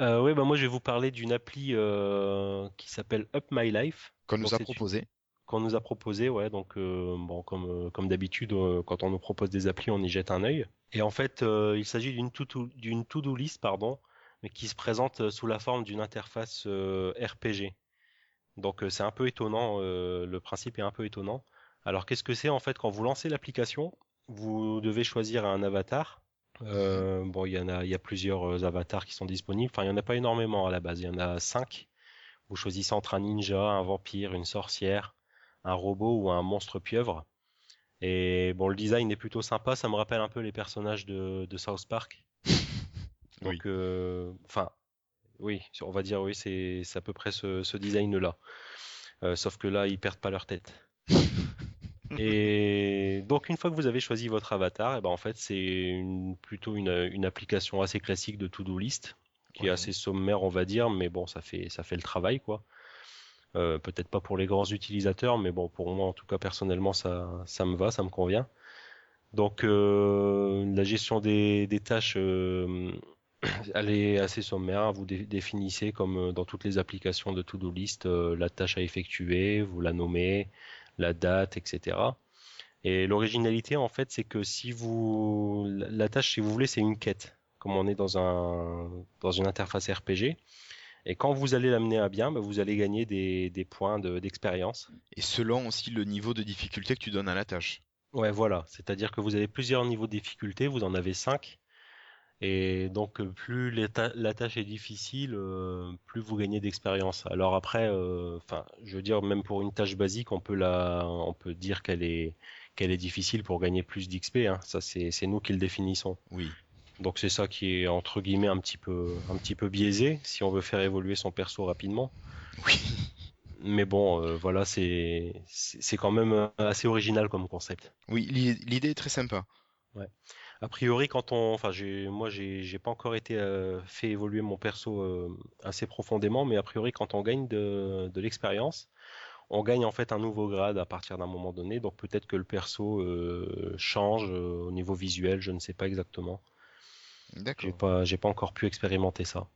Euh, ouais, bah moi je vais vous parler d'une appli euh, qui s'appelle Up My Life. Qu'on nous a une- proposé. qu'on nous a proposé, ouais, donc euh, bon, comme, comme d'habitude, quand on nous propose des applis, on y jette un œil. Et en fait, il s'agit d'une to-do d'une to-do list, pardon, mais qui se présente sous la forme d'une interface RPG. Donc c'est un peu étonnant, le principe est un peu étonnant. Alors qu'est-ce que c'est en fait? Quand vous lancez l'application, vous devez choisir un avatar. Euh, bon, il y en a, il y a plusieurs euh, avatars qui sont disponibles. Enfin, il y en a pas énormément à la base. Il y en a cinq. Vous choisissez entre un ninja, un vampire, une sorcière, un robot ou un monstre pieuvre. Et bon, le design est plutôt sympa. Ça me rappelle un peu les personnages de, de South Park. Donc, Oui. euh, enfin, oui, on va dire oui, c'est à peu près ce, ce design-là. Euh, sauf que là, ils perdent pas leur tête. Et donc, une fois que vous avez choisi votre avatar, et ben en fait, c'est plutôt une, une application assez classique de to-do list, qui est assez sommaire, on va dire, mais bon, ça fait, ça fait le travail, quoi. Euh, peut-être pas pour les grands utilisateurs, mais bon, pour moi, en tout cas, personnellement, ça, ça me va, ça me convient. Donc, euh, la gestion des, des tâches, euh, elle est assez sommaire. Vous dé- définissez, comme dans toutes les applications de to-do list, la tâche à effectuer, vous la nommez, la date, etc. Et l'originalité, en fait, c'est que si vous, la tâche, si vous voulez, c'est une quête, comme on est dans un, dans une interface RPG. Et quand vous allez l'amener à bien, bah, vous allez gagner des, des points de- d'expérience. Et selon aussi le niveau de difficulté que tu donnes à la tâche. Ouais, voilà. C'est-à-dire que vous avez plusieurs niveaux de difficulté, vous en avez cinq. Et donc, euh, plus ta- la tâche est difficile, euh, plus vous gagnez d'expérience. Alors après, euh, enfin, je veux dire, même pour une tâche basique, on peut la, on peut dire qu'elle est, qu'elle est difficile pour gagner plus d'XP, hein. Ça, c'est, c'est nous qui le définissons. Oui. Donc c'est ça qui est entre guillemets un petit peu, un petit peu biaisé si on veut faire évoluer son perso rapidement. Oui. Mais bon, euh, voilà, c'est, c'est quand même assez original comme concept. Oui, l'i- l'idée est très sympa. A priori, quand on, enfin, j'ai, moi, j'ai, j'ai pas encore été euh, fait évoluer mon perso euh, assez profondément, mais a priori, quand on gagne de, de l'expérience, on gagne en fait un nouveau grade à partir d'un moment donné. Donc peut-être que le perso euh, change au niveau visuel, je ne sais pas exactement. J'ai D'accord. pas, j'ai pas encore pu expérimenter ça.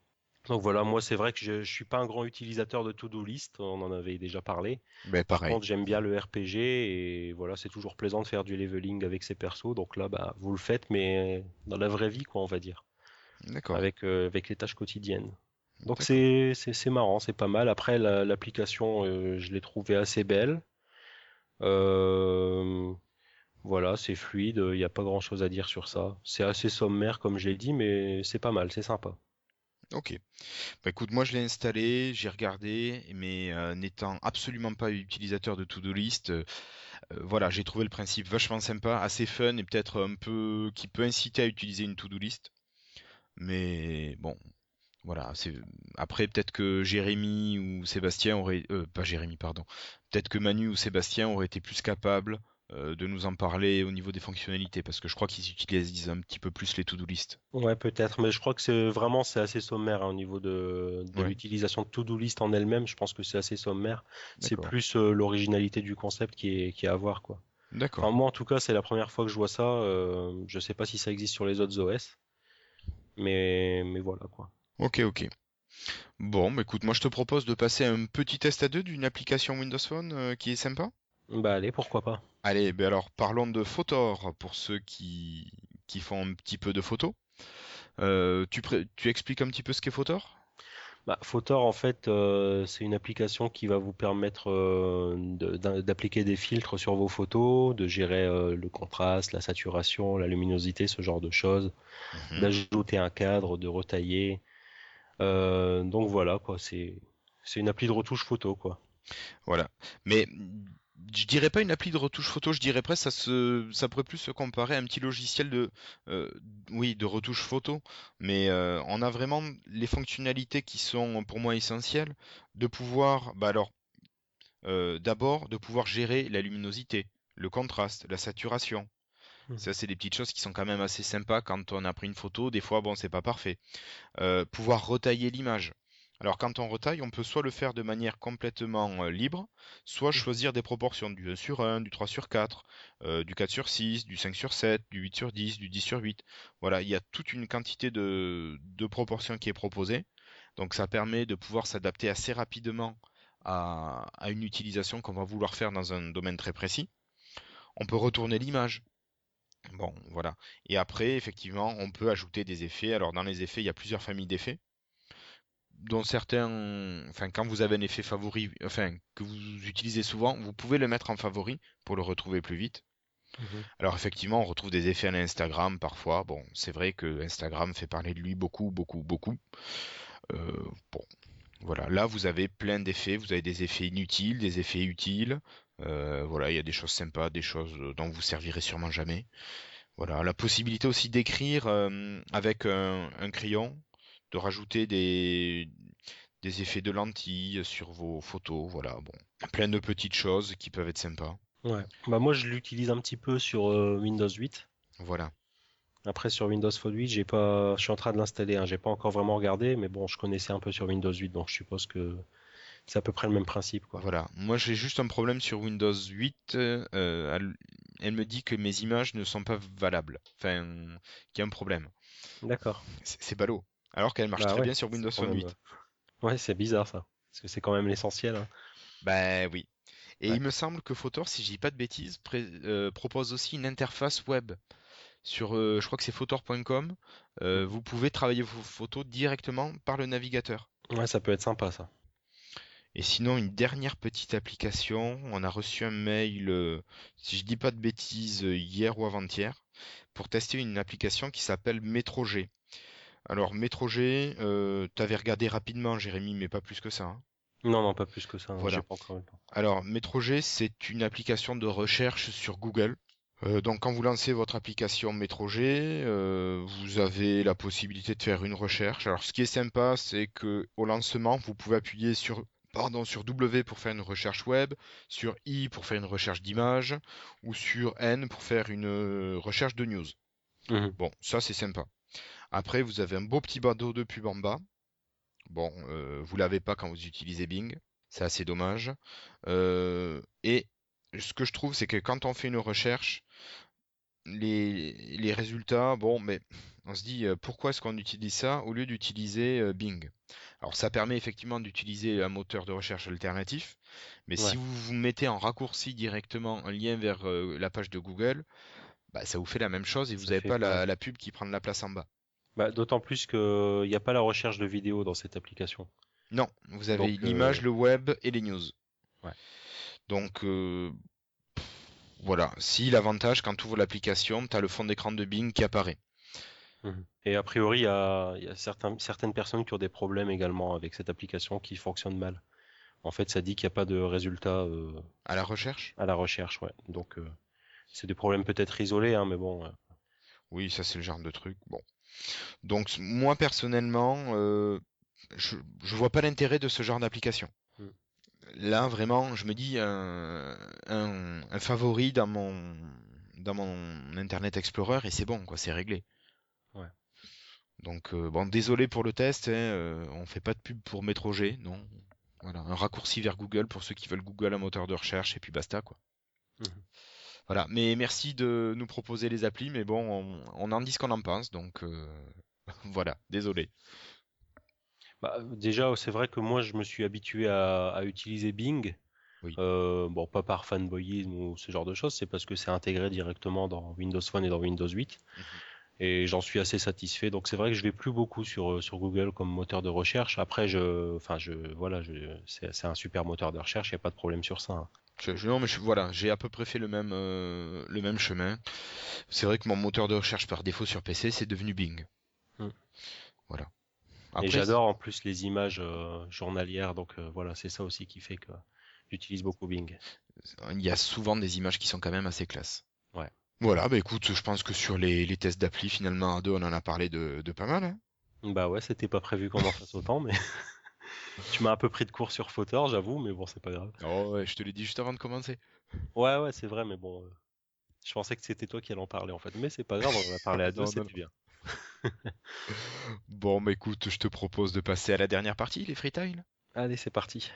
Donc voilà, moi c'est vrai que je, je suis pas un grand utilisateur de to-do list, on en avait déjà parlé. Ben Par pareil. contre, j'aime bien le RPG et voilà, c'est toujours plaisant de faire du leveling avec ses persos. Donc là, bah, vous le faites, mais dans la vraie vie, quoi, on va dire. D'accord. avec, euh, avec les tâches quotidiennes. Donc c'est marrant, c'est pas mal. Après la- l'application, euh, je l'ai trouvée assez belle. Euh, voilà, c'est fluide, il n'y a pas grand-chose à dire sur ça. C'est assez sommaire comme je l'ai dit, mais c'est pas mal, c'est sympa. Ok. Bah écoute, moi je l'ai installé, j'ai regardé, mais euh, n'étant absolument pas utilisateur de to-do list, euh, euh, voilà, j'ai trouvé le principe vachement sympa, assez fun et peut-être un peu qui peut inciter à utiliser une to-do list. Mais bon, voilà, c'est après peut-être que Jérémy ou Sébastien auraient, euh, pas Jérémy, pardon, peut-être que Manu ou Sébastien auraient été plus capables de nous en parler au niveau des fonctionnalités, parce que je crois qu'ils utilisent un petit peu plus les to-do list. Ouais, peut-être, mais je crois que c'est vraiment c'est assez sommaire hein, au niveau de, de Ouais, l'utilisation de to-do list en elle-même. Je pense que c'est assez sommaire. C'est plus euh, l'originalité du concept qui est, qui est à voir, quoi. Enfin, d'accord. moi, en tout cas, c'est la première fois que je vois ça. Euh, je sais pas si ça existe sur les autres OS, mais, mais voilà, quoi. Ok, ok. Bon, bah écoute, moi je te propose de passer un petit test à deux d'une application Windows Phone euh, qui est sympa. Bah allez, pourquoi pas. Allez, ben alors parlons de Photor pour ceux qui, qui font un petit peu de photos. Euh, tu, expliques un petit peu ce qu'est Photor? Bah, Photor, en fait, euh, c'est une application qui va vous permettre euh, de- d'appliquer des filtres sur vos photos, de gérer euh, le contraste, la saturation, la luminosité, ce genre de choses, Mhm. d'ajouter un cadre, de retailler. Donc voilà, quoi, c'est c'est une appli de retouche photo, quoi. Voilà. Mais je dirais pas une appli de retouche photo, je dirais presque ça se, ça pourrait plus se comparer à un petit logiciel de, euh, oui, de retouche photo. Mais euh, on a vraiment les fonctionnalités qui sont pour moi essentielles de pouvoir, bah alors, euh, d'abord de pouvoir gérer la luminosité, le contraste, la saturation. Mhm. Ça, c'est des petites choses qui sont quand même assez sympas quand on a pris une photo. Des fois, bon, c'est pas parfait. Pouvoir retailler l'image. Alors, quand on retaille, on peut soit le faire de manière complètement euh, libre, soit choisir des proportions du 1 sur 1, du 3 sur 4, euh, du 4 sur 6, du 5 sur 7, du 8 sur 10, du 10 sur 8. Voilà, il y a toute une quantité de, de proportions qui est proposée. Donc, ça permet de pouvoir s'adapter assez rapidement à, à une utilisation qu'on va vouloir faire dans un domaine très précis. On peut retourner l'image. Bon, voilà. Et après, effectivement, on peut ajouter des effets. Alors, dans les effets, il y a plusieurs familles d'effets, dont certains, enfin, quand vous avez un effet favori, enfin, que vous utilisez souvent, vous pouvez le mettre en favori pour le retrouver plus vite. Mhm. Alors, effectivement, on retrouve des effets à l'Instagram parfois. Bon, c'est vrai que Instagram fait parler de lui beaucoup, beaucoup, beaucoup. Euh, bon, voilà. Là, vous avez plein d'effets. Vous avez des effets inutiles, des effets utiles. Euh, voilà, il y a des choses sympas, des choses dont vous servirez sûrement jamais. Voilà, la possibilité aussi d'écrire euh, avec un, un crayon, de rajouter des, des effets de lentilles sur vos photos, voilà, bon, plein de petites choses qui peuvent être sympas. Ouais. Bah moi, je l'utilise un petit peu sur euh, Windows 8. Voilà, Après, sur Windows Phone 8, j'ai pas, je suis en train de l'installer, hein. J'ai pas encore vraiment regardé, mais bon, je connaissais un peu sur Windows 8, donc je suppose que c'est à peu près le même principe, quoi. voilà. Moi, j'ai juste un problème sur Windows 8. euh, elle, me dit que mes images ne sont pas valables. Enfin, qu'il y a un problème. D'accord. C'est c'est ballot. Alors qu'elle marche Bah très ouais, bien sur Windows Phone même. 8. euh, Ouais, c'est bizarre ça, parce que c'est quand même l'essentiel. hein. Ben oui. Et Ouais. il me semble que Photor, si je dis pas de bêtises, pré- euh, propose aussi une interface web. Sur, euh, je crois que c'est photor.com. euh, vous pouvez travailler vos photos directement par le navigateur. Ouais, ça peut être sympa ça. Et sinon, une dernière petite application. On a reçu un mail, euh, si je dis pas de bêtises, hier ou avant-hier, pour tester une application qui s'appelle MetroG. Alors, MetroG, euh, t'avais regardé rapidement, Jérémy, mais pas plus que ça. hein. Non, non, pas plus que ça. non, J'ai Voilà. pas encore. Alors, MetroG, c'est une application de recherche sur Google. Euh, donc, quand vous lancez votre application MetroG, euh, vous avez la possibilité de faire une recherche. Alors, ce qui est sympa, c'est que au lancement, vous pouvez appuyer sur, pardon, sur W pour faire une recherche web, sur I pour faire une recherche d'image, ou sur N pour faire une euh, recherche de news. Mhm. Bon, ça, c'est sympa. Après, vous avez un beau petit bandeau de pub en bas. Bon, euh, vous l'avez pas quand vous utilisez Bing. C'est assez dommage. Euh, et ce que je trouve, c'est que quand on fait une recherche, les, les résultats, bon, mais on se dit euh, pourquoi est-ce qu'on utilise ça au lieu d'utiliser euh, Bing? Alors ça permet effectivement d'utiliser un moteur de recherche alternatif, mais si vous vous mettez en raccourci directement un lien vers euh, la page de Google, bah, ça vous fait la même chose et vous n'avez pas la, la pub qui prend de la place en bas. Bah, d'autant plus qu'il n'y a pas la recherche de vidéo dans cette application. Non, vous avez Donc, l'image, euh, le web et les news. Ouais. Donc euh, voilà, si l'avantage quand tu ouvres l'application, tu as le fond d'écran de Bing qui apparaît. Mhm. Et a priori, il y a, il y a certains- certaines personnes qui ont des problèmes également avec cette application qui fonctionne mal. En fait, ça dit qu'il n'y a pas de résultat euh, À la recherche? à la recherche, ouais. Donc, euh, c'est des problèmes peut-être isolés, hein, mais bon. euh, Oui, ça c'est le genre de truc. Bon. Donc moi personnellement, euh, je, je vois pas l'intérêt de ce genre d'application. Mm. Là vraiment, je me dis un, un, un favori dans mon dans mon Internet Explorer et c'est bon quoi, c'est réglé. Ouais. Donc euh, bon, désolé pour le test, hein, euh, on fait pas de pub pour Metrog, non. Voilà, un raccourci vers Google pour ceux qui veulent Google un moteur de recherche et puis basta quoi. Mhm. Voilà, mais merci de nous proposer les applis, mais bon, on, on en dit ce qu'on en pense, donc euh, voilà, désolé. Bah, déjà, c'est vrai que moi, je me suis habitué à, à utiliser Bing. Oui. Euh, bon, pas par fanboyisme ou ce genre de choses, c'est parce que c'est intégré directement dans Windows Phone et dans Windows 8. Mhm. Et j'en suis assez satisfait. Donc c'est vrai que je vais plus beaucoup sur, euh, sur Google comme moteur de recherche. Après, je, enfin, je, voilà, je, c'est, un super moteur de recherche, il n'y a pas de problème sur ça. hein. Je- je- non, mais je- voilà, j'ai à peu près fait le même, euh, le même chemin. C'est vrai que mon moteur de recherche par défaut sur PC, c'est devenu Bing. Hmm. Voilà. Et j'adore en plus les images euh, journalières. Donc euh, voilà, c'est ça aussi qui fait que j'utilise beaucoup Bing. il y a souvent des images qui sont quand même assez classe. Ouais. Voilà, bah écoute, je pense que sur les, les tests d'appli, finalement, à deux, on en a parlé de, de pas mal. hein. Bah ouais, c'était pas prévu qu'on en fasse autant, mais tu m'as un peu pris de court sur Fautor, j'avoue, mais bon, c'est pas grave. Oh ouais, je te l'ai dit juste avant de commencer. Ouais, ouais, c'est vrai, mais bon, euh, je pensais que c'était toi qui allais en parler en fait, mais c'est pas grave, on en a parlé à deux, c'était bien. Bon, bah écoute, je te propose de passer à la dernière partie, les freetiles. Allez, c'est parti.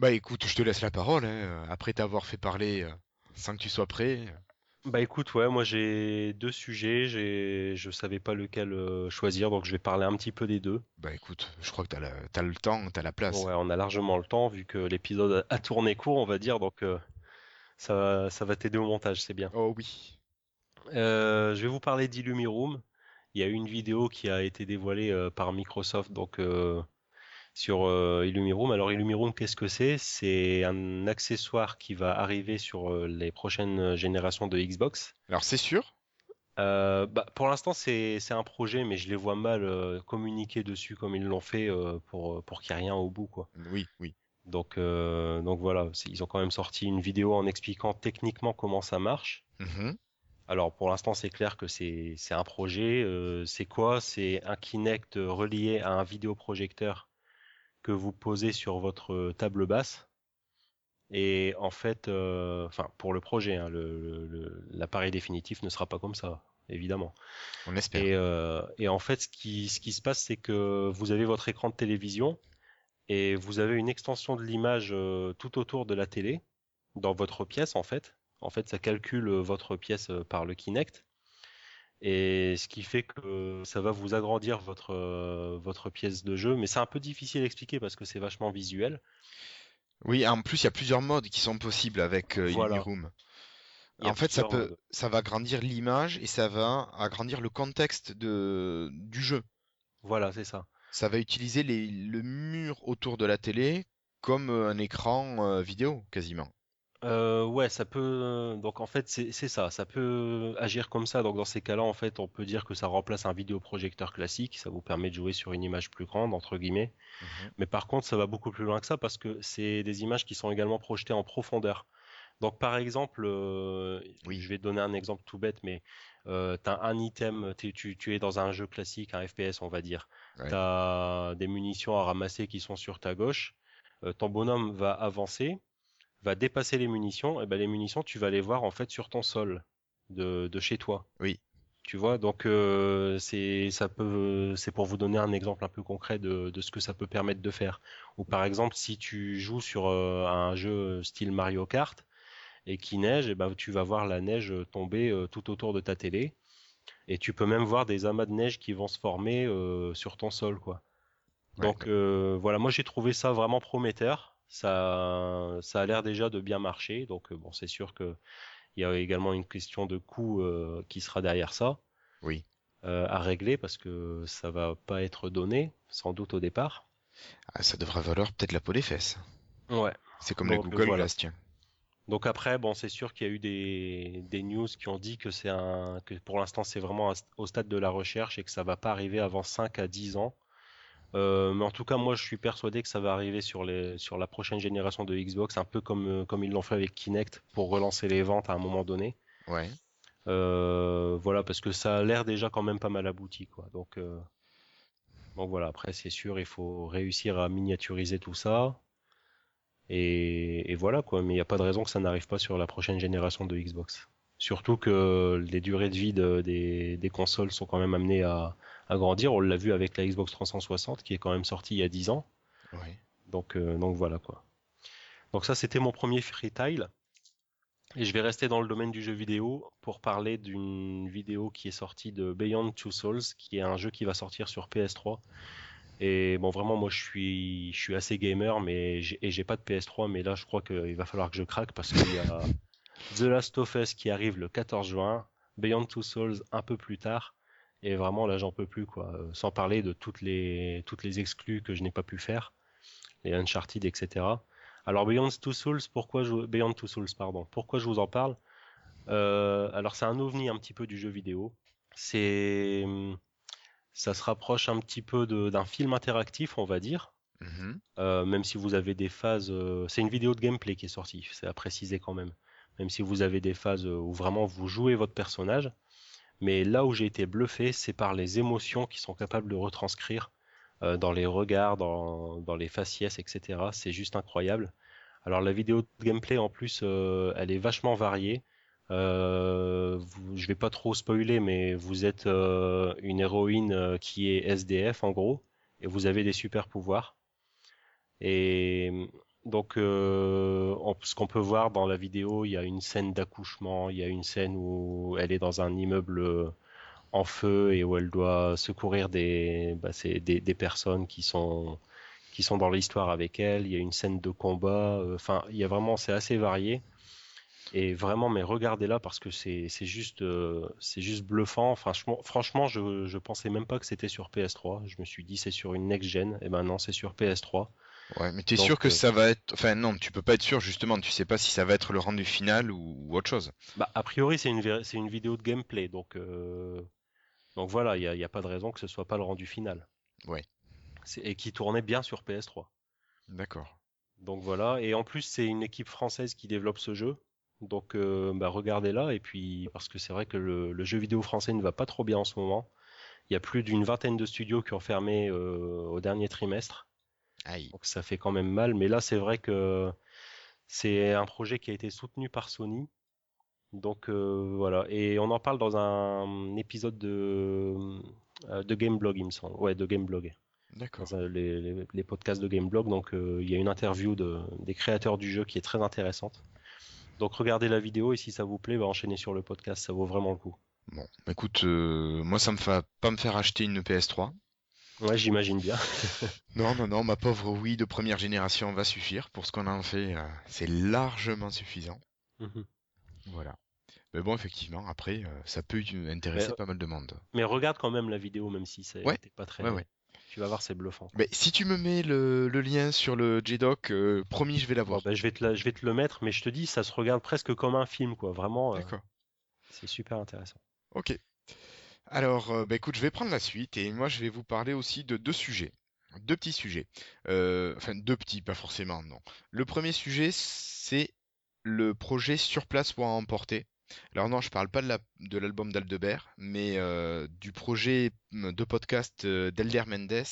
Bah écoute, je te laisse la parole, hein, après t'avoir fait parler euh, sans que tu sois prêt. Bah écoute, ouais, moi j'ai deux sujets, j'ai, je savais pas lequel euh, choisir, donc je vais parler un petit peu des deux. Bah écoute, je crois que t'as, la- t'as le temps, t'as la place. Ouais, on a largement le temps vu que l'épisode a tourné court, on va dire, donc euh, ça va, ça va t'aider au montage, c'est bien. Oh oui. Euh, je vais vous parler d'Illumiroom. Il y a eu une vidéo qui a été dévoilée euh, par Microsoft donc euh, sur euh, Illumiroom. Alors Illumiroom, qu'est-ce que c'est? C'est un accessoire qui va arriver sur euh, les prochaines générations de Xbox. Alors c'est sûr? Euh, bah, pour l'instant, c'est un projet, mais je les vois mal euh, communiquer dessus comme ils l'ont fait euh, pour pour qu'il n'y ait rien au bout, quoi. Oui, oui. Donc euh, donc voilà, ils ont quand même sorti une vidéo en expliquant techniquement comment ça marche. Mhm. Alors pour l'instant c'est clair que c'est c'est un projet. euh, c'est quoi? C'est un Kinect relié à un vidéoprojecteur que vous posez sur votre table basse. Et en fait, euh, enfin pour le projet, hein, le- le- le- l'appareil définitif ne sera pas comme ça, évidemment. On espère. Et, euh, et en fait, ce qui, ce qui se passe, c'est que vous avez votre écran de télévision et vous avez une extension de l'image euh, tout autour de la télé, dans votre pièce en fait. En fait, ça calcule votre pièce par le Kinect. Et ce qui fait que ça va vous agrandir votre, euh, votre pièce de jeu. Mais c'est un peu difficile à expliquer parce que c'est vachement visuel. Oui, en plus, il y a plusieurs modes qui sont possibles avec euh, Voilà. A En fait, ça plusieurs peut, modes. ça va agrandir l'image et ça va agrandir le contexte de, du jeu. Voilà, c'est ça. Ça va utiliser les, le mur autour de la télé comme euh, un écran euh, vidéo, quasiment. Euh, ouais, ça peut. Donc en fait, c'est ça. Ça peut agir comme ça. Donc dans ces cas-là, en fait, on peut dire que ça remplace un vidéoprojecteur classique. Ça vous permet de jouer sur une image plus grande, entre guillemets. Mhm. Mais par contre, ça va beaucoup plus loin que ça parce que c'est des images qui sont également projetées en profondeur. Donc par exemple, euh, Oui. je vais te donner un exemple tout bête, mais euh, tu as un item, tu, tu es dans un jeu classique, un FPS, on va dire. Ouais. Tu as des munitions à ramasser qui sont sur ta gauche. Euh, ton bonhomme va avancer, va dépasser les munitions, et ben les munitions, tu vas les voir en fait sur ton sol de, de chez toi. Oui. Tu vois, donc euh, c'est ça peut c'est pour vous donner un exemple un peu concret de, de ce que ça peut permettre de faire. Ou par exemple, si tu joues sur euh, un jeu style Mario Kart et qu'il neige, et ben tu vas voir la neige tomber euh, tout autour de ta télé et tu peux même voir des amas de neige qui vont se former sur ton sol, quoi. Donc voilà, moi j'ai trouvé ça vraiment prometteur. Ça, ça a l'air déjà de bien marcher. Donc euh, bon, c'est sûr que il y a également une question de coût euh, qui sera derrière ça. Oui. à régler parce que ça va pas être donné, sans doute au départ. Ah, ça devrait valoir peut-être la peau des fesses. Ouais. C'est comme les Google voilà. Glass, tiens. Donc après, bon, c'est sûr qu'il y a eu des, des, news qui ont dit que c'est un, que pour l'instant c'est vraiment au stade de la recherche et que ça va pas arriver avant 5 à 10 ans. Euh, mais en tout cas, moi, je suis persuadé que ça va arriver sur les, sur la prochaine génération de Xbox, un peu comme, euh, comme ils l'ont fait avec Kinect pour relancer les ventes à un moment donné. Ouais. Euh, voilà, parce que ça a l'air déjà quand même pas mal abouti, quoi. Donc, euh, donc voilà. Après, c'est sûr, il faut réussir à miniaturiser tout ça. Et, voilà quoi, mais il n'y a pas de raison que ça n'arrive pas sur la prochaine génération de Xbox. Surtout que les durées de vie des, consoles sont quand même amenées à, grandir. On l'a vu avec la Xbox 360 qui est quand même sortie il y a 10 ans. Donc, euh, donc voilà quoi. Donc ça c'était mon premier freetile. Et je vais rester dans le domaine du jeu vidéo pour parler d'une vidéo qui est sortie de Beyond Two Souls, qui est un jeu qui va sortir sur PS3 et bon, vraiment, moi, je suis, je suis assez gamer, mais et j'ai pas de PS3, mais là, je crois qu'il va falloir que je craque parce qu'il y a The Last of Us qui arrive le 14 juin, Beyond Two Souls un peu plus tard, et vraiment, là, j'en peux plus, quoi. Euh, sans parler de toutes les, toutes les exclus que je n'ai pas pu faire, les Uncharted, etc. Alors, Beyond Two Souls, pourquoi je, Beyond Two Souls, pardon, pourquoi je vous en parle? Euh, Alors, c'est un ovni un petit peu du jeu vidéo. C'est ça se rapproche un petit peu d'un film interactif, on va dire. Mm-hmm. Euh, même si vous avez des phases, c'est une vidéo de gameplay qui est sortie, c'est à préciser quand même. Même si vous avez des phases où vraiment vous jouez votre personnage, mais là où j'ai été bluffé, c'est par les émotions qu'ils sont capables de retranscrire dans les regards, dans, dans les faciès, etc. C'est juste incroyable. Alors la vidéo de gameplay en plus, elle est vachement variée. Euh, vous, je vais pas trop spoiler, mais vous êtes euh, une héroïne euh, qui est SDF en gros, et vous avez des super pouvoirs. Et donc, ce qu'on peut voir dans la vidéo, il y a une scène d'accouchement, il y a une scène où elle est dans un immeuble en feu et où elle doit secourir des, bah, personnes qui sont dans l'histoire avec elle. Il y a une scène de combat. Enfin, il y a vraiment, c'est assez varié. Et vraiment, mais regardez-la parce que c'est juste, euh, bluffant. Franchement, franchement je, je pensais même pas que c'était sur PS3. Je me suis dit c'est sur une next-gen. Et ben non, c'est sur PS3. Ouais, mais tu es sûr que euh, ça va être. Enfin, non, tu peux pas être sûr justement. Tu sais pas si ça va être le rendu final ou, autre chose. Bah, a priori, c'est une, c'est une vidéo de gameplay. Donc, euh, donc voilà, il n'y a, y a, pas de raison que ce soit pas le rendu final. Ouais. Et qui tournait bien sur PS3. D'accord. Donc voilà. Et en plus, c'est une équipe française qui développe ce jeu. Donc euh, bah, regardez-la et puis parce que c'est vrai que le, jeu vidéo français ne va pas trop bien en ce moment. Il y a plus d'une vingtaine de studios qui ont fermé euh, au dernier trimestre. Donc ça fait quand même mal. Mais là c'est vrai que c'est un projet qui a été soutenu par Sony. Donc euh, voilà. Et on en parle dans un épisode de, de Gameblog, il me semble. Ouais, de Gameblog. D'accord. Les, les, podcasts de Gameblog. Donc il y a une interview de, des créateurs du jeu qui est très intéressante. Donc regardez la vidéo et si ça vous plaît, va enchaîner sur le podcast, ça vaut vraiment le coup. Bon, écoute, euh, moi ça me fait pas me faire acheter une PS3. Ouais, j'imagine bien. non, non, non, ma pauvre Wii de première génération va suffire. Pour ce qu'on en fait, euh, c'est largement suffisant. Mhm. Voilà. Mais bon, effectivement, après, euh, ça peut intéresser pas mal de monde. Mais regarde quand même la vidéo, même si ça ouais. pas très. Ouais, ouais. Tu vas voir, c'est bluffant. Mais si tu me mets le, lien sur le JDoc, euh, promis, je vais l'avoir. Bah, je, vais te je vais te le mettre, mais je te dis, ça se regarde presque comme un film, quoi. Vraiment. Euh, D'accord. c'est super intéressant. Ok. Alors, euh, bah, écoute, je vais prendre la suite et moi, je vais vous parler aussi de deux sujets. Deux petits sujets. enfin, deux petits, pas forcément, non. Le premier sujet, c'est le projet sur place pour emporter. Alors non, je parle pas de l'album d'Aldebert, mais euh, du projet de podcast euh, d'Elder Mendes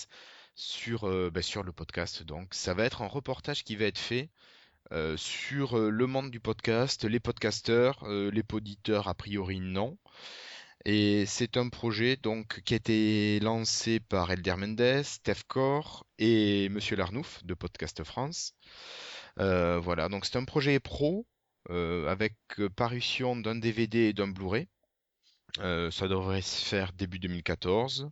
sur, euh, bah, sur le podcast. Donc ça va être un reportage qui va être fait sur le monde du podcast, les podcasteurs, les poditeurs a priori non. Et c'est un projet donc qui a été lancé par Elder Mendes, Steph Core et Monsieur Larnouf de Podcast France. voilà, donc c'est un projet pro euh, avec euh, parution d'un DVD et d'un Blu-ray. Euh, ça devrait se faire début 2014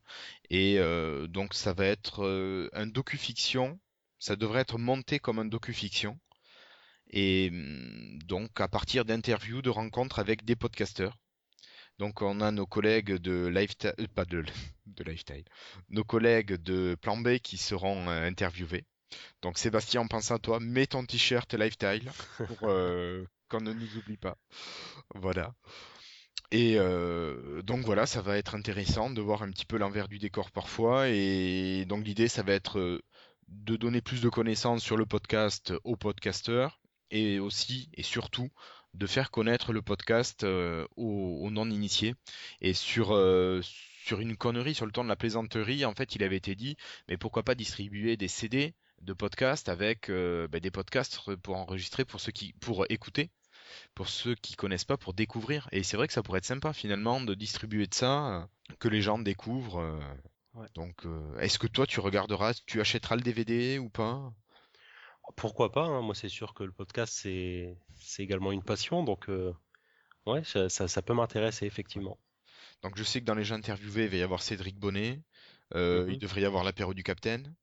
et euh, donc ça va être euh, un docu-fiction. Ça devrait être monté comme un docu-fiction et hum, donc à partir d'interviews, de rencontres avec des podcasteurs. Donc on a nos collègues de Lifestyle, pas de, de Lifestyle, nos collègues de Plan B qui seront interviewés. Donc Sébastien, on pense à toi, mets ton t-shirt Lifestyle pour qu'on ne nous oublie pas. Voilà. Et euh, donc voilà, ça va être intéressant de voir un petit peu l'envers du décor parfois. Et donc l'idée, ça va être euh, de donner plus de connaissances sur le podcast aux podcasteurs et aussi et surtout de faire connaître le podcast euh, aux, non-initiés. Et sur, sur une connerie, sur le temps de la plaisanterie, en fait, il avait été dit, mais pourquoi pas distribuer des CD de podcast avec ben, des podcasts pour enregistrer pour ceux qui pour écouter pour ceux qui connaissent pas, pour découvrir. Et c'est vrai que ça pourrait être sympa finalement de distribuer de ça, euh, que les gens découvrent. Euh. Donc, euh, est-ce que toi tu regarderas, tu achèteras le DVD ou pas? Pourquoi pas hein. Moi, c'est sûr que le podcast c'est également une passion, donc ouais, ça, ça, peut m'intéresser effectivement. Donc, je sais que dans les gens interviewés, il va y avoir Cédric Bonnet. Mm-hmm. Il devrait y avoir l'apéro du Capitaine.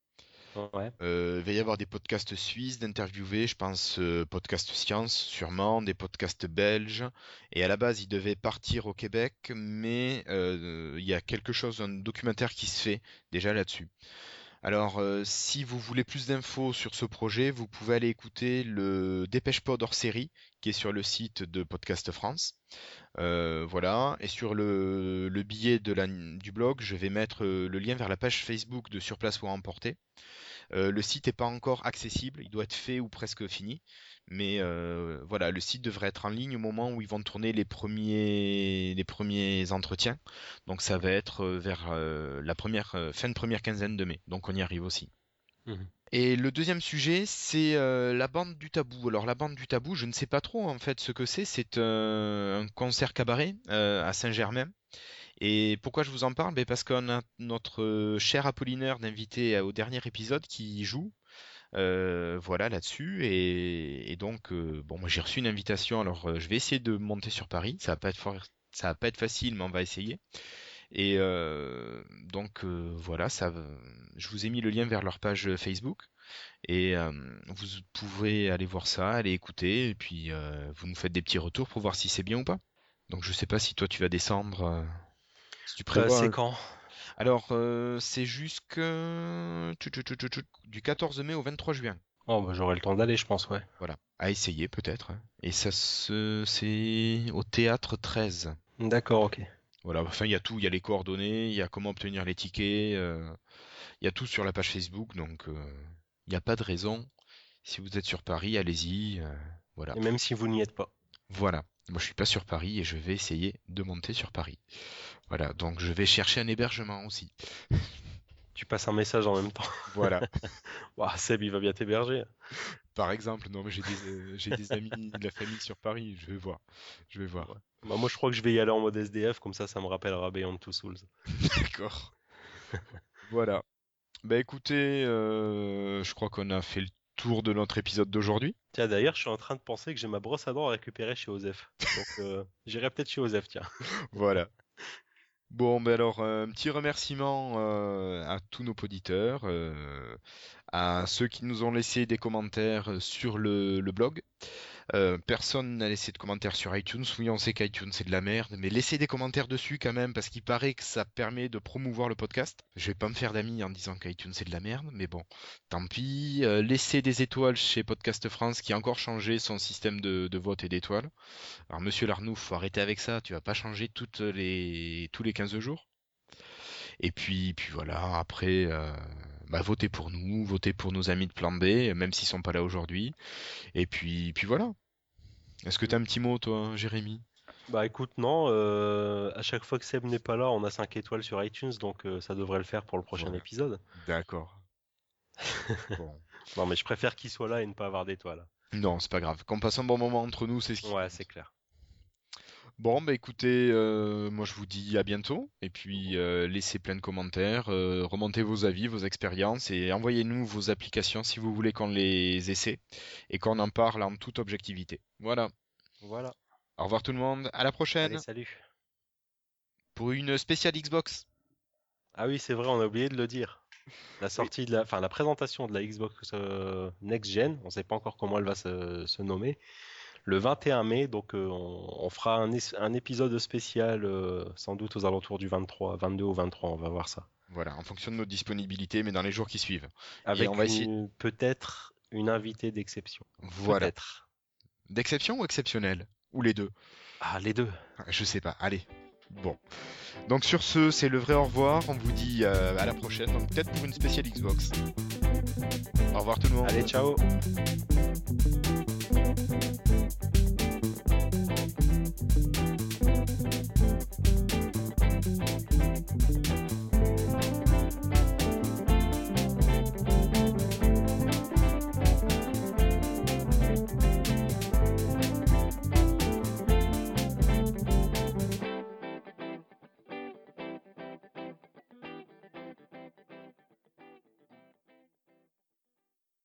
Euh, il va y avoir des podcasts suisses d'interviewer, je pense euh, podcast science sûrement, des podcasts belges. Et à la base, il devait partir au Québec, mais euh, il y a quelque chose, un documentaire qui se fait déjà là-dessus. Alors, si vous voulez plus d'infos sur ce projet, vous pouvez aller écouter le Dépêche Pod hors série qui est sur le site de Podcast France. voilà. Et sur le, billet du blog, je vais mettre le lien vers la page Facebook de Surplace ou Emporter. Euh, le site n'est pas encore accessible, il doit être fait ou presque fini. Mais euh, voilà, le site devrait être en ligne au moment où ils vont tourner les premiers, les premiers entretiens. Donc ça va être euh, vers la première, fin de première quinzaine de mai. Donc on y arrive aussi. Mmh. Et le deuxième sujet, c'est la bande du tabou. Alors la bande du tabou, je ne sais pas trop en fait ce que c'est. C'est un concert cabaret à Saint-Germain. Et pourquoi je vous en parle? Ben Parce qu'on a notre euh, cher Apollinaire d'invité au dernier épisode qui joue. Euh, voilà là-dessus. Et, donc euh, bon moi j'ai reçu une invitation alors je vais essayer de monter sur Paris. Ça va pas être va pas être facile mais on va essayer. Et donc voilà ça je vous ai mis le lien vers leur page Facebook. Et vous pouvez aller voir ça aller écouter. Et puis vous nous faites des petits retours pour voir si c'est bien ou pas. Donc je sais pas si toi tu vas descendre tu prévois. c'est quand? Alors, euh, c'est jusque du 14 mai au 23 juin. Oh, bah, j'aurai le temps d'aller, je pense, ouais. Voilà, à essayer peut-être. Hein. Et ça se, c'est au théâtre 13. D'accord, ok. Voilà, enfin il y a tout, il y a les coordonnées, il y a comment obtenir les tickets, euh, il y a tout sur la page Facebook, donc euh, il n'y a pas de raison. Si vous êtes sur Paris, allez-y, voilà. Et même si vous n'y êtes pas. Voilà. Moi, je suis pas sur Paris et je vais essayer de monter sur Paris. Voilà, donc je vais chercher un hébergement aussi. Tu passes un message en même temps. Voilà. Seb, il va bien t'héberger. Par exemple, non, mais j'ai des, euh, des amis de la famille sur Paris, je vais voir. Je vais voir. Bah, moi, je crois que je vais y aller en mode SDF, comme ça, ça me rappellera Beyond Two Souls. D'accord. voilà. Bah écoutez, euh, je crois qu'on a fait le tour de notre épisode d'aujourd'hui. Tiens, d'ailleurs, je suis en train de penser que j'ai ma brosse à dents à récupérer chez Osef. Donc, euh, j'irai peut-être chez Osef, tiens. voilà. Bon, ben alors, un petit remerciement euh, à tous nos auditeurs, euh, à ceux qui nous ont laissé des commentaires sur le blog. Euh, personne n'a laissé de commentaires sur iTunes. Oui, on sait qu'iTunes c'est de la merde, mais laissez des commentaires dessus quand même parce qu'il paraît que ça permet de promouvoir le podcast. Je vais pas me faire d'amis en disant qu'iTunes c'est de la merde, mais bon, tant pis. Euh, laissez des étoiles chez Podcast France qui a encore changé son système de, vote et d'étoiles. Alors, monsieur Larnouf, faut arrêter avec ça. Tu vas pas changer toutes les, tous les 15 jours. Et puis, puis voilà, après, euh, bah, votez pour nous, votez pour nos amis de Plan B, même s'ils sont pas là aujourd'hui. Et puis, puis voilà. Est-ce que tu as un petit mot, toi, Jérémy? Bah écoute, non. Euh, à chaque fois que Seb n'est pas là, on a 5 étoiles sur iTunes, donc euh, ça devrait le faire pour le prochain épisode. D'accord. Non, mais je préfère qu'il soit là et ne pas avoir d'étoiles. Non, c'est pas grave. Qu'on passe un bon moment entre nous, c'est ce qui. Ouais, c'est clair. Bon, bah écoutez, euh, moi je vous dis à bientôt. Et puis euh, laissez plein de commentaires, euh, remontez vos avis, vos expériences et envoyez-nous vos applications si vous voulez qu'on les essaie et qu'on en parle en toute objectivité. Voilà. Voilà. Au revoir tout le monde, à la prochaine. salut. pour une spéciale Xbox. Ah oui, c'est vrai, on a oublié de le dire. La sortie de la, enfin la présentation de la Xbox Next Gen, on ne sait pas encore comment elle va se, se nommer. Le 21 mai, donc euh, on, on fera un, épisode spécial, euh, sans doute aux alentours du 23, 22 ou 23, on va voir ça. Voilà, en fonction de nos disponibilités, mais dans les jours qui suivent. Avec essayer- peut-être une invitée d'exception. Voilà. D'exception ou exceptionnel Ou les deux? Ah, les deux. Je sais pas, allez. Bon. Donc sur ce, c'est le vrai au revoir. On vous dit euh, à la prochaine, donc peut-être pour une spéciale Xbox. Au revoir tout le monde. Allez, ciao.